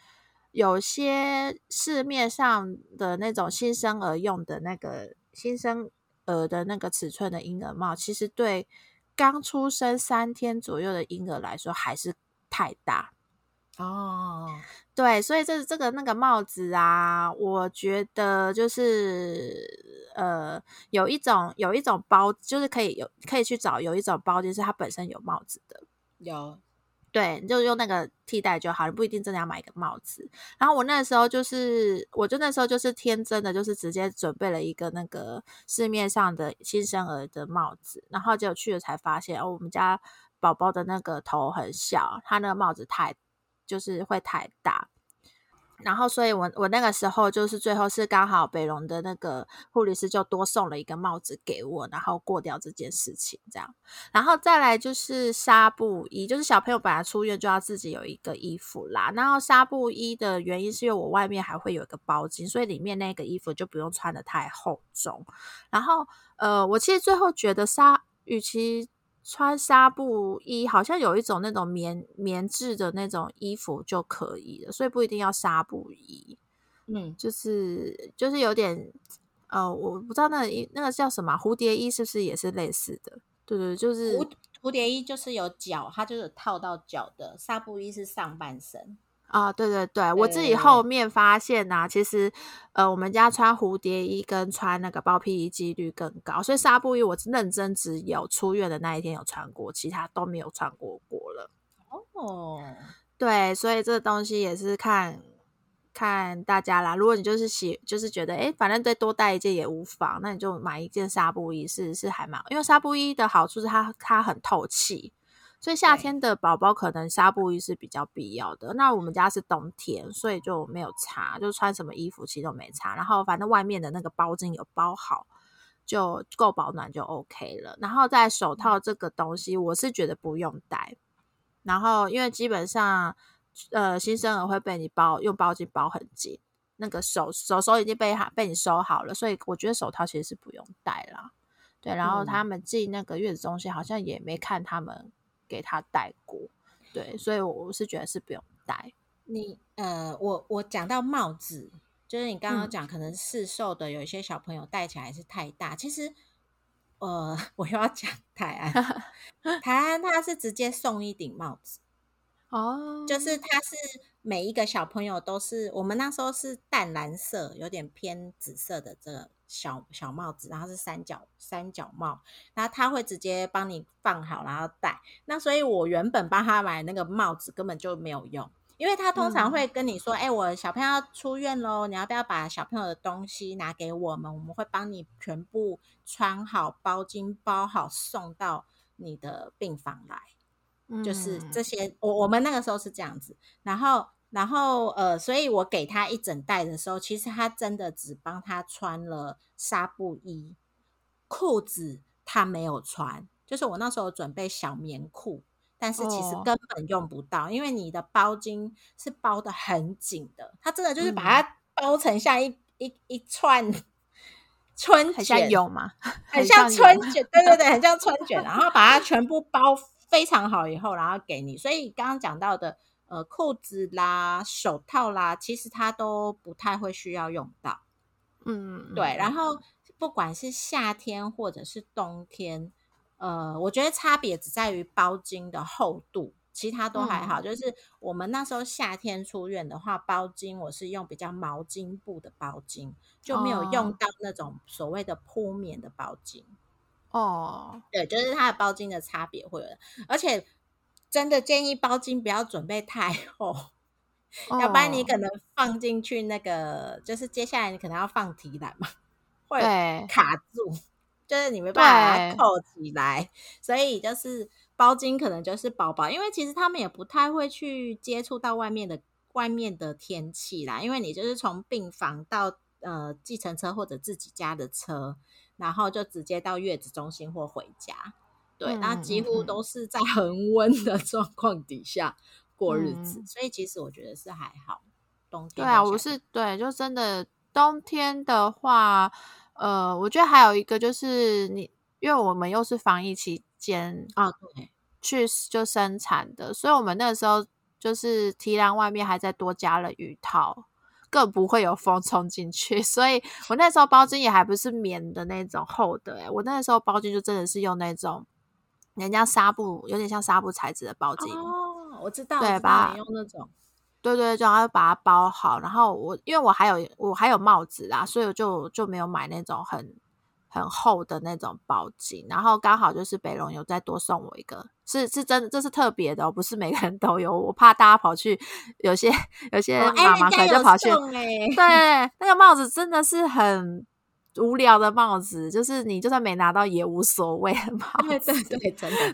有些市面上的那种新生儿用的那个新生儿的那个尺寸的婴儿帽，其实对刚出生三天左右的婴儿来说还是太大。哦，对，所以这这个那个帽子啊，我觉得就是呃，有一种有一种包，就是可以有可以去找有一种包就是它本身有帽子的，有对，你就用那个替代就好，你不一定真的要买一个帽子。然后我那时候就是，我就那时候就是天真的，就是直接准备了一个那个市面上的新生儿的帽子，然后结果去了才发现，哦，我们家宝宝的那个头很小，他那个帽子太就是会太大。然后，所以我我那个时候就是最后是刚好北荣的那个护理师就多送了一个帽子给我，然后过掉这件事情这样。然后再来就是纱布衣，就是小朋友本来出院就要自己有一个衣服啦。然后纱布衣的原因是因为我外面还会有一个包巾，所以里面那个衣服就不用穿的太厚重。然后呃，我其实最后觉得纱，与其穿纱布衣，好像有一种那种棉棉质的那种衣服就可以了，所以不一定要纱布衣。嗯，就是就是有点呃，我不知道那那个叫什么啊蝴蝶衣是不是也是类似的？对对，就是蝴蝴蝶衣就是有脚，它就是套到脚的，纱布衣是上半身。啊，对对对，我自己对后面发现呐、其实呃，我们家穿蝴蝶衣跟穿那个包屁衣几率更高，所以纱布衣我认真只有出院的那一天有穿过，其他都没有穿过过了。哦，对，所以这个东西也是看看大家啦。如果你就是喜，就是觉得诶，反正再多带一件也无妨，那你就买一件纱布衣是是还蛮，因为纱布衣的好处是它它很透气，所以夏天的宝宝可能纱布衣是比较必要的。那我们家是冬天，所以就没有擦，就穿什么衣服其实都没擦。然后反正外面的那个包巾有包好。就够保暖就 OK 了，然后在手套这个东西，我是觉得不用戴，然后因为基本上，呃，新生儿会被你包用包巾包很紧，那个手手手已经被他被你收好了，所以我觉得手套其实是不用戴啦。对，然后嗯他们进那个月子中心好像也没看他们给他戴过，对，所以我我是觉得是不用戴。你呃，我我讲到帽子，就是你刚刚嗯讲，可能市售的有一些小朋友戴起来是太大。其实，呃，我又要讲台 安，台安它是直接送一顶帽子，哦就是它是每一个小朋友都是，我们那时候是淡蓝色，有点偏紫色的这个小小帽子，然后是三角三角帽，然后他会直接帮你放好，然后戴。那所以我原本帮他买那个帽子根本就没有用，因为他通常会跟你说：“哎、我小朋友要出院喽，你要不要把小朋友的东西拿给我们？我们会帮你全部穿好、包巾包好，送到你的病房来。”就是嗯这些，我我们那个时候是这样子，然后然后呃，所以我给他一整袋的时候，其实他真的只帮他穿了纱布衣，裤子他没有穿，就是我那时候准备小棉裤，但是其实哦。根本用不到，因为你的包巾是包的很紧的，他真的就是把嗯。它包成像一一一串春很像卷，蛹嘛，很像春卷，对对对，很像 春卷，然后把它全部包非常好以后，然后给你。所以刚刚讲到的，呃，裤子啦、手套啦，其实它都不太会需要用到。嗯，对，然后后不管是夏天或者是冬天，呃，我觉得差别只在于包巾的厚度，其他都还好。就是我们那时候夏天出院的话，包巾我是用比较毛巾布的包巾，就没有用哦到那种所谓的铺棉的包巾。哦，对，就是它的包巾的差别会有的，而且真的建议包巾不要准备太 厚，要不然你哦。可能放进去那个，就是接下来你可能要放提篮嘛，会卡住，就是你没办法把它扣起来，所以就是包巾可能就是薄薄，因为其实他们也不太会去接触到外面的外面的天气啦，因为你就是从病房到呃计程车或者自己家的车，然后就直接到月子中心或回家，对，嗯那几乎都是在恒温的 状况底下过日子，嗯所以其实我觉得是还好。冬天对啊，我是对，就真的冬天的话，呃，我觉得还有一个就是你，因为我们又是防疫期间啊，对，去就生产的，所以我们那个时候就是提篮外面还在多加了雨套，更不会有风冲进去。所以我那时候包巾也还不是棉的那种厚的、欸，我那时候包巾就真的是用那种人家纱布，有点像纱布材质的包巾。哦，我知道，对我知道把你用那种，对对，就要把它包好。然后我因为我还有我还有帽子啦，所以我就就没有买那种很很厚的那种包巾。然后刚好就是北龙有再多送我一个，是是真的，这是特别的、哦，不是每个人都有。我怕大家跑去有些有些妈妈可能就跑去，对，那个帽子真的是很无聊的帽子，就是你就算没拿到也无所谓的帽对子。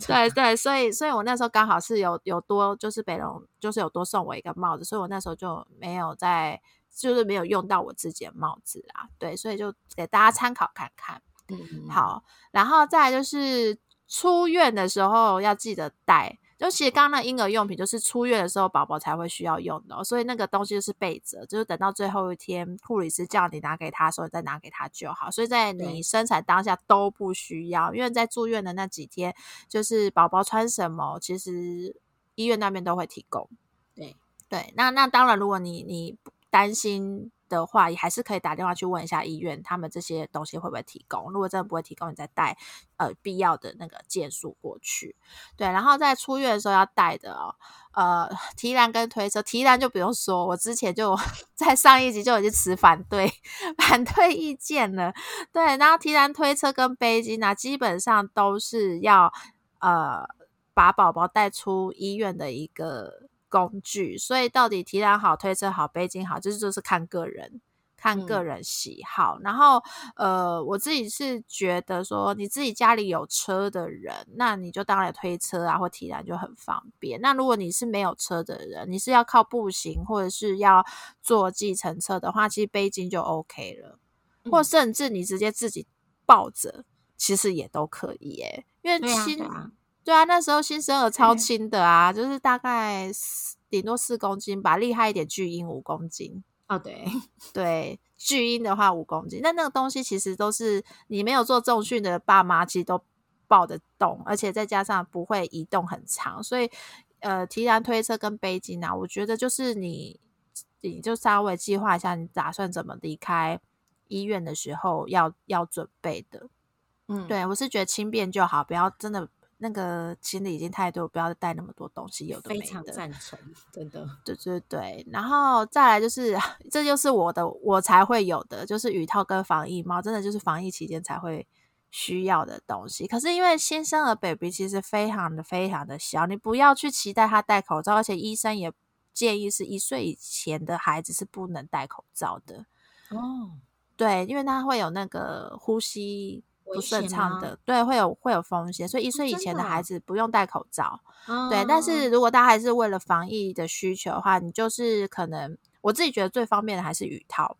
对对，所以所以我那时候刚好是有有多，就是北龙就是有多送我一个帽子，所以我那时候就没有在，就是没有用到我自己的帽子啦。对，所以就给大家参考看看。嗯，好，然后再来就是出院的时候要记得带。就其实刚刚那婴儿用品，就是出院的时候宝宝才会需要用的哦、所以那个东西就是备着，就是等到最后一天护理师叫你拿给他的时候，你再拿给他就好。所以在你生产当下都不需要，因为在住院的那几天，就是宝宝穿什么，其实医院那边都会提供。对对，那那当然，如果你你担心的话，也还是可以打电话去问一下医院，他们这些东西会不会提供。如果真的不会提供，你再带呃必要的那个件数过去。对，然后在出院的时候要带的哦，呃，提篮跟推车，提篮就不用说，我之前就 在上一集就已经持反对反对意见了。对，然后提篮、推车跟背巾呢、基本上都是要呃把宝宝带出医院的一个工具，所以到底提篮好、推车好、背巾好，这就是看个人。看个嗯人喜好，然后呃，我自己是觉得说，你自己家里有车的人，那你就当然推车啊或提篮就很方便。那如果你是没有车的人，你是要靠步行或者是要坐计程车的话，其实背巾就 OK 了，或嗯甚至你直接自己抱着，其实也都可以耶。因为轻对啊，那时候新生儿超对轻的啊，就是大概四顶多四公斤吧，厉害一点巨婴五公斤。哦对，对，巨婴的话五公斤，那那个东西其实都是你没有做重训的爸妈，其实都抱得动，而且再加上不会移动很长，所以呃，提篮推车跟背巾啊，我觉得就是你你就稍微计划一下，你打算怎么离开医院的时候要要准备的。嗯，对我是觉得轻便就好，不要真的那个行李已经太多，不要带那么多东西，有的非常没的。赞成，真的。对对对，然后再来就是，这就是我的我才会有的，就是雨套跟防疫帽，真的就是防疫期间才会需要的东西。可是因为新生儿 baby 其实非常的非常的小，你不要去期待他戴口罩，而且医生也建议是一岁以前的孩子是不能戴口罩的。哦，对，因为他会有那个呼吸危不顺畅的，对，会有会有风险，所以一岁以前的孩子不用戴口罩。对，嗯但是如果大家还是为了防疫的需求的话，你就是可能我自己觉得最方便的还是雨套。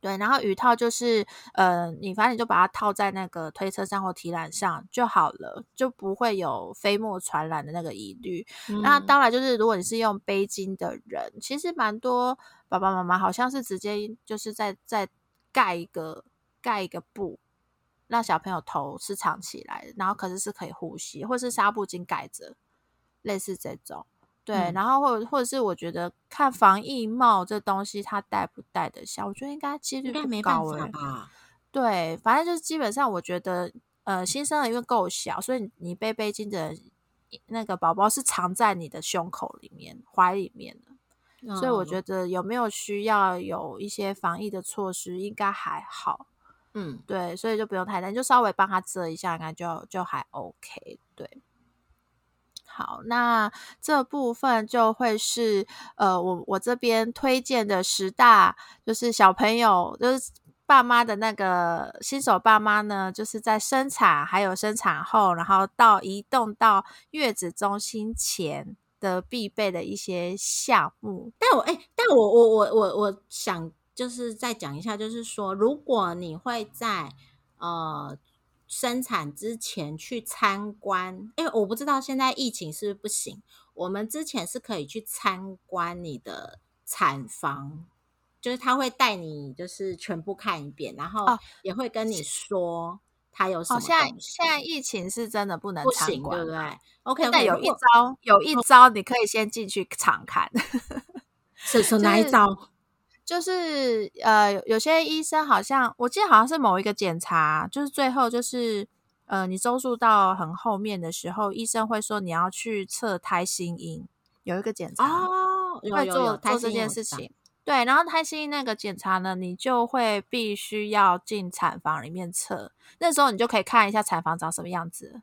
对，然后雨套就是呃，你反正你就把它套在那个推车上或提篮上就好了，就不会有飞沫传染的那个疑虑。那嗯当然就是如果你是用背巾的人，其实蛮多爸爸妈妈好像是直接就是在在盖一个盖一个布，让小朋友头是藏起来的，然后可是是可以呼吸，或是纱布巾盖着，类似这种。对，嗯然后或者或者是我觉得看防疫帽这东西，它戴不戴得下，我觉得应该几率应该不没吧？对，反正就是基本上，我觉得呃，新生儿因为够小，所以你背背巾的那个宝宝是藏在你的胸口里面、怀里面的，所以我觉得，得有没有需要有一些防疫的措施，应该还好。嗯，对，所以就不用太担心，就稍微帮他遮一下，应该就就还 OK。对，好，那这部分就会是呃，我我这边推荐的十大，就是小朋友就是爸妈的那个新手爸妈呢，就是在生产还有生产后，然后到移动到月子中心前的必备的一些项目。但我哎、但我我我我我想就是再讲一下，就是说，如果你会在呃生产之前去参观，因为我不知道现在疫情是不是不行，我们之前是可以去参观你的产房。就是他会带你，就是全部看一遍，然后哦也会跟你说他有什么哦，现在现在疫情是真的不能行，参观对不啦对？OK，但有一招，有一招你可以先进去常看，是是哪一招？就是呃，有有些医生好像我记得好像是某一个检查，就是最后就是呃，你周数到很后面的时候，医生会说你要去测胎心音，有一个检查哦，会做做这件事。情。对，然后胎心音那个检查呢，你就会必须要进产房里面测，那时候你就可以看一下产房长什么样子。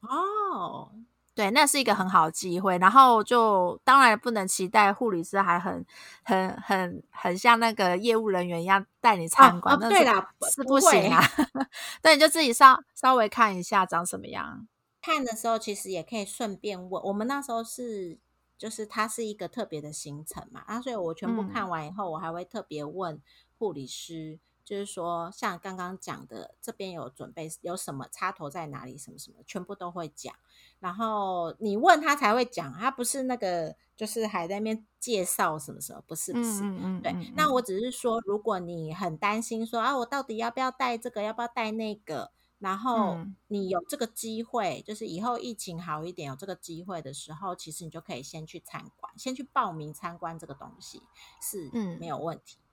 哦，对，那是一个很好的机会。然后就当然不能期待护理师还很、很、很、很像那个业务人员一样带你参观，哦那对啦是不行啊。对，你就自己稍稍微看一下长什么样。看的时候其实也可以顺便问，我们那时候是就是它是一个特别的行程嘛，啊，所以我全部嗯看完以后，我还会特别问护理师，就是说像刚刚讲的，这边有准备有什么插头在哪里，什么什么，全部都会讲。然后你问他才会讲，他不是那个就是还在那边介绍什么什么，不是不是。嗯嗯对，嗯那我只是说，如果你很担心说啊，我到底要不要带这个，要不要带那个，然后嗯你有这个机会，就是以后疫情好一点，有这个机会的时候，其实你就可以先去参观，先去报名参观这个东西是嗯没有问题的。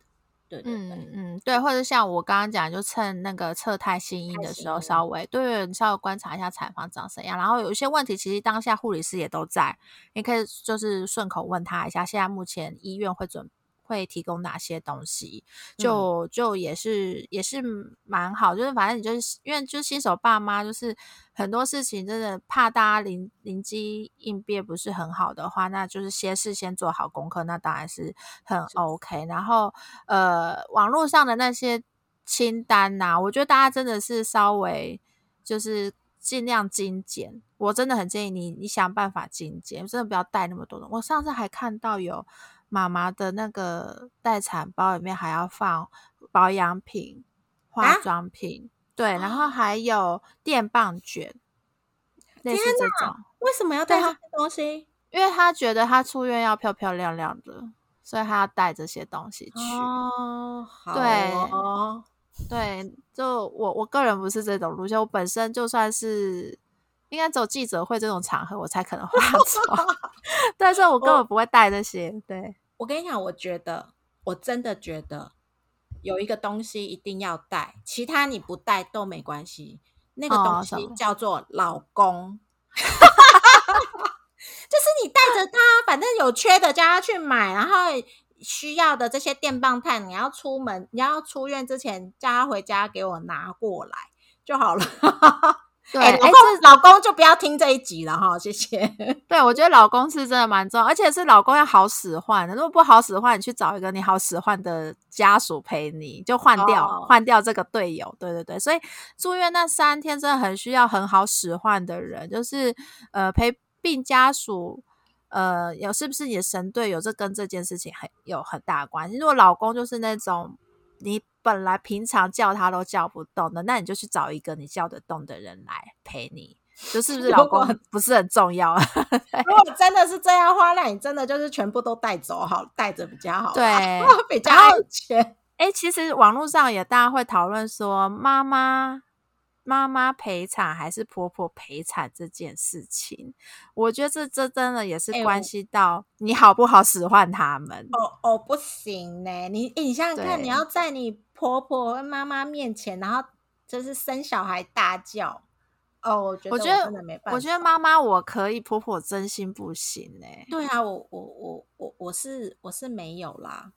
对对对，嗯嗯，对，或者像我刚刚讲，就趁那个测胎心音的时候，稍微对你稍微观察一下产房长怎样，然后有一些问题，其实当下护理师也都在，你可以就是顺口问他一下，现在目前医院会准会提供哪些东西，就、就也是也是蛮好，就是反正你就是因为就是新手爸妈，就是很多事情真的怕大家临临机应变不是很好的话，那就是先事先做好功课，那当然是很 OK。然后呃，网络上的那些清单呐、我觉得大家真的是稍微就是尽量精简。我真的很建议你，你想办法精简，真的不要带那么多东西。我上次还看到有妈妈的那个待产包里面还要放保养品、化啊妆品，对，然后还有电棒卷，类似这种。为什么要带这些东西？因为他觉得他出院要漂漂亮亮的，所以他要带这些东西去。哦，好对哦，对，就我我个人不是这种路线，我本身就算是应该走记者会这种场合，我才可能化妆，但是我根本不会带这些。对，我跟你讲，我觉得我真的觉得有一个东西一定要带，其他你不带都没关系。那个东西叫做老公。就是你带着他，反正有缺的叫他去买，然后需要的这些电棒炭，你要出门，你要出院之前叫他回家给我拿过来就好了。对，哎，老公就不要听这一集了哈，谢谢。对，我觉得老公是真的蛮重要，而且是老公要好使唤的。如果不好使唤，你去找一个你好使唤的家属陪你，就换掉换掉这个队友。对对对，所以住院那三天真的很需要很好使唤的人，就是呃陪。病家属，呃，有是不是你的神队友？这跟这件事情很有很大关系。如果老公就是那种你本来平常叫他都叫不动的，那你就去找一个你叫得动的人来陪你，就 是不是老公不是很重要？如果真的是这样的话，那你真的就是全部都带走好，带着比较好，对，比较安全。哎，其实网络上也大家会讨论说，妈妈。妈妈陪产还是婆婆陪产这件事情，我觉得这这真的也是关系到你好不好使唤他们。哦哦，不行呢，你你想想看，你要在你婆婆妈妈面前，然后就是生小孩大叫，哦，我觉得我觉得真的没办法。我觉得妈妈我可以，婆婆真心不行呢。对啊，我我我我我是我是没有啦。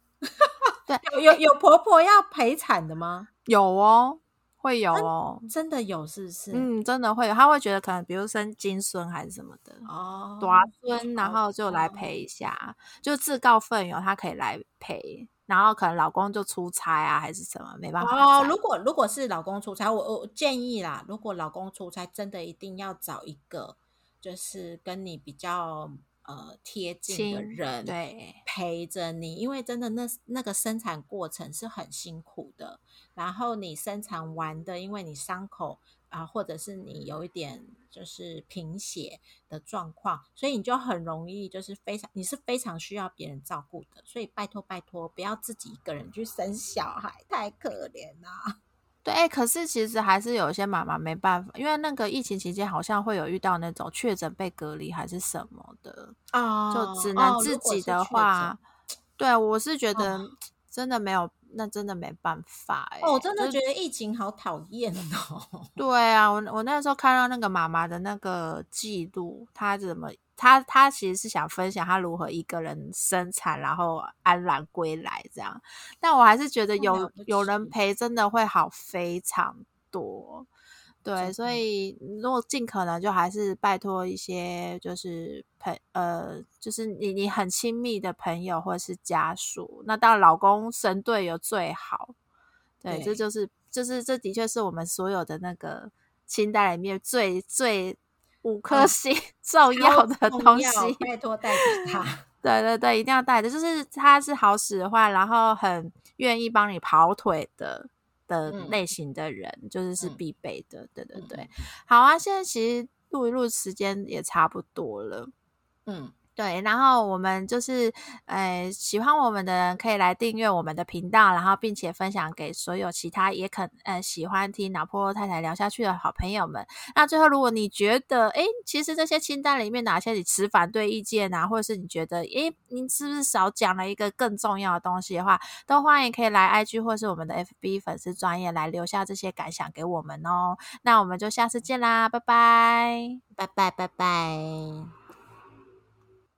对，有有有婆婆要陪产的吗？有哦。会有哦，真的有是不是？嗯，真的会有，他会觉得可能比如生金孙还是什么的哦，短孙，然后就来陪一下，就自告奋勇，他可以来陪，然后可能老公就出差啊，还是什么，没办法哦。如果如果是老公出差，我我建议啦，如果老公出差，真的一定要找一个，就是跟你比较。呃，贴近的人对陪着你，因为真的那那个生产过程是很辛苦的。然后你生产完的，因为你伤口啊，或者是你有一点就是贫血的状况，所以你就很容易就是非常你是非常需要别人照顾的。所以拜托拜托，不要自己一个人去生小孩，太可怜了。对，可是其实还是有一些妈妈没办法，因为那个疫情期间好像会有遇到那种确诊被隔离还是什么的啊，就只能自己的话，对我是觉得真的没有，那真的没办法哎，我真的觉得疫情好讨厌哦。对啊，我我那时候看到那个妈妈的那个记录，她怎么？她她其实是想分享她如何一个人生产，然后安然归来这样。但我还是觉得有有人陪真的会好非常多。对，所以如果尽可能就还是拜托一些就是朋呃，就是你你很亲密的朋友或者是家属。那当然老公神队友最好。对，这就是就是这的确是我们所有的那个清单里面最最。五颗星 重要的东西，拜托带给他。对对对，一定要带的，就是他是好使唤，然后很愿意帮你跑腿的的类型的人，就是是必备的。对对对，好啊，现在其实录一录时间也差不多了。嗯。对，然后我们就是，呃，喜欢我们的人可以来订阅我们的频道，然后并且分享给所有其他也可呃喜欢听拿破太太聊下去的好朋友们。那最后，如果你觉得，哎，其实这些清单里面哪些你持反对意见啊，或者是你觉得，哎，您是不是少讲了一个更重要的东西的话，都欢迎可以来 IG 或是我们的 FB 粉丝专业来留下这些感想给我们哦。那我们就下次见啦，拜拜，拜拜，拜拜。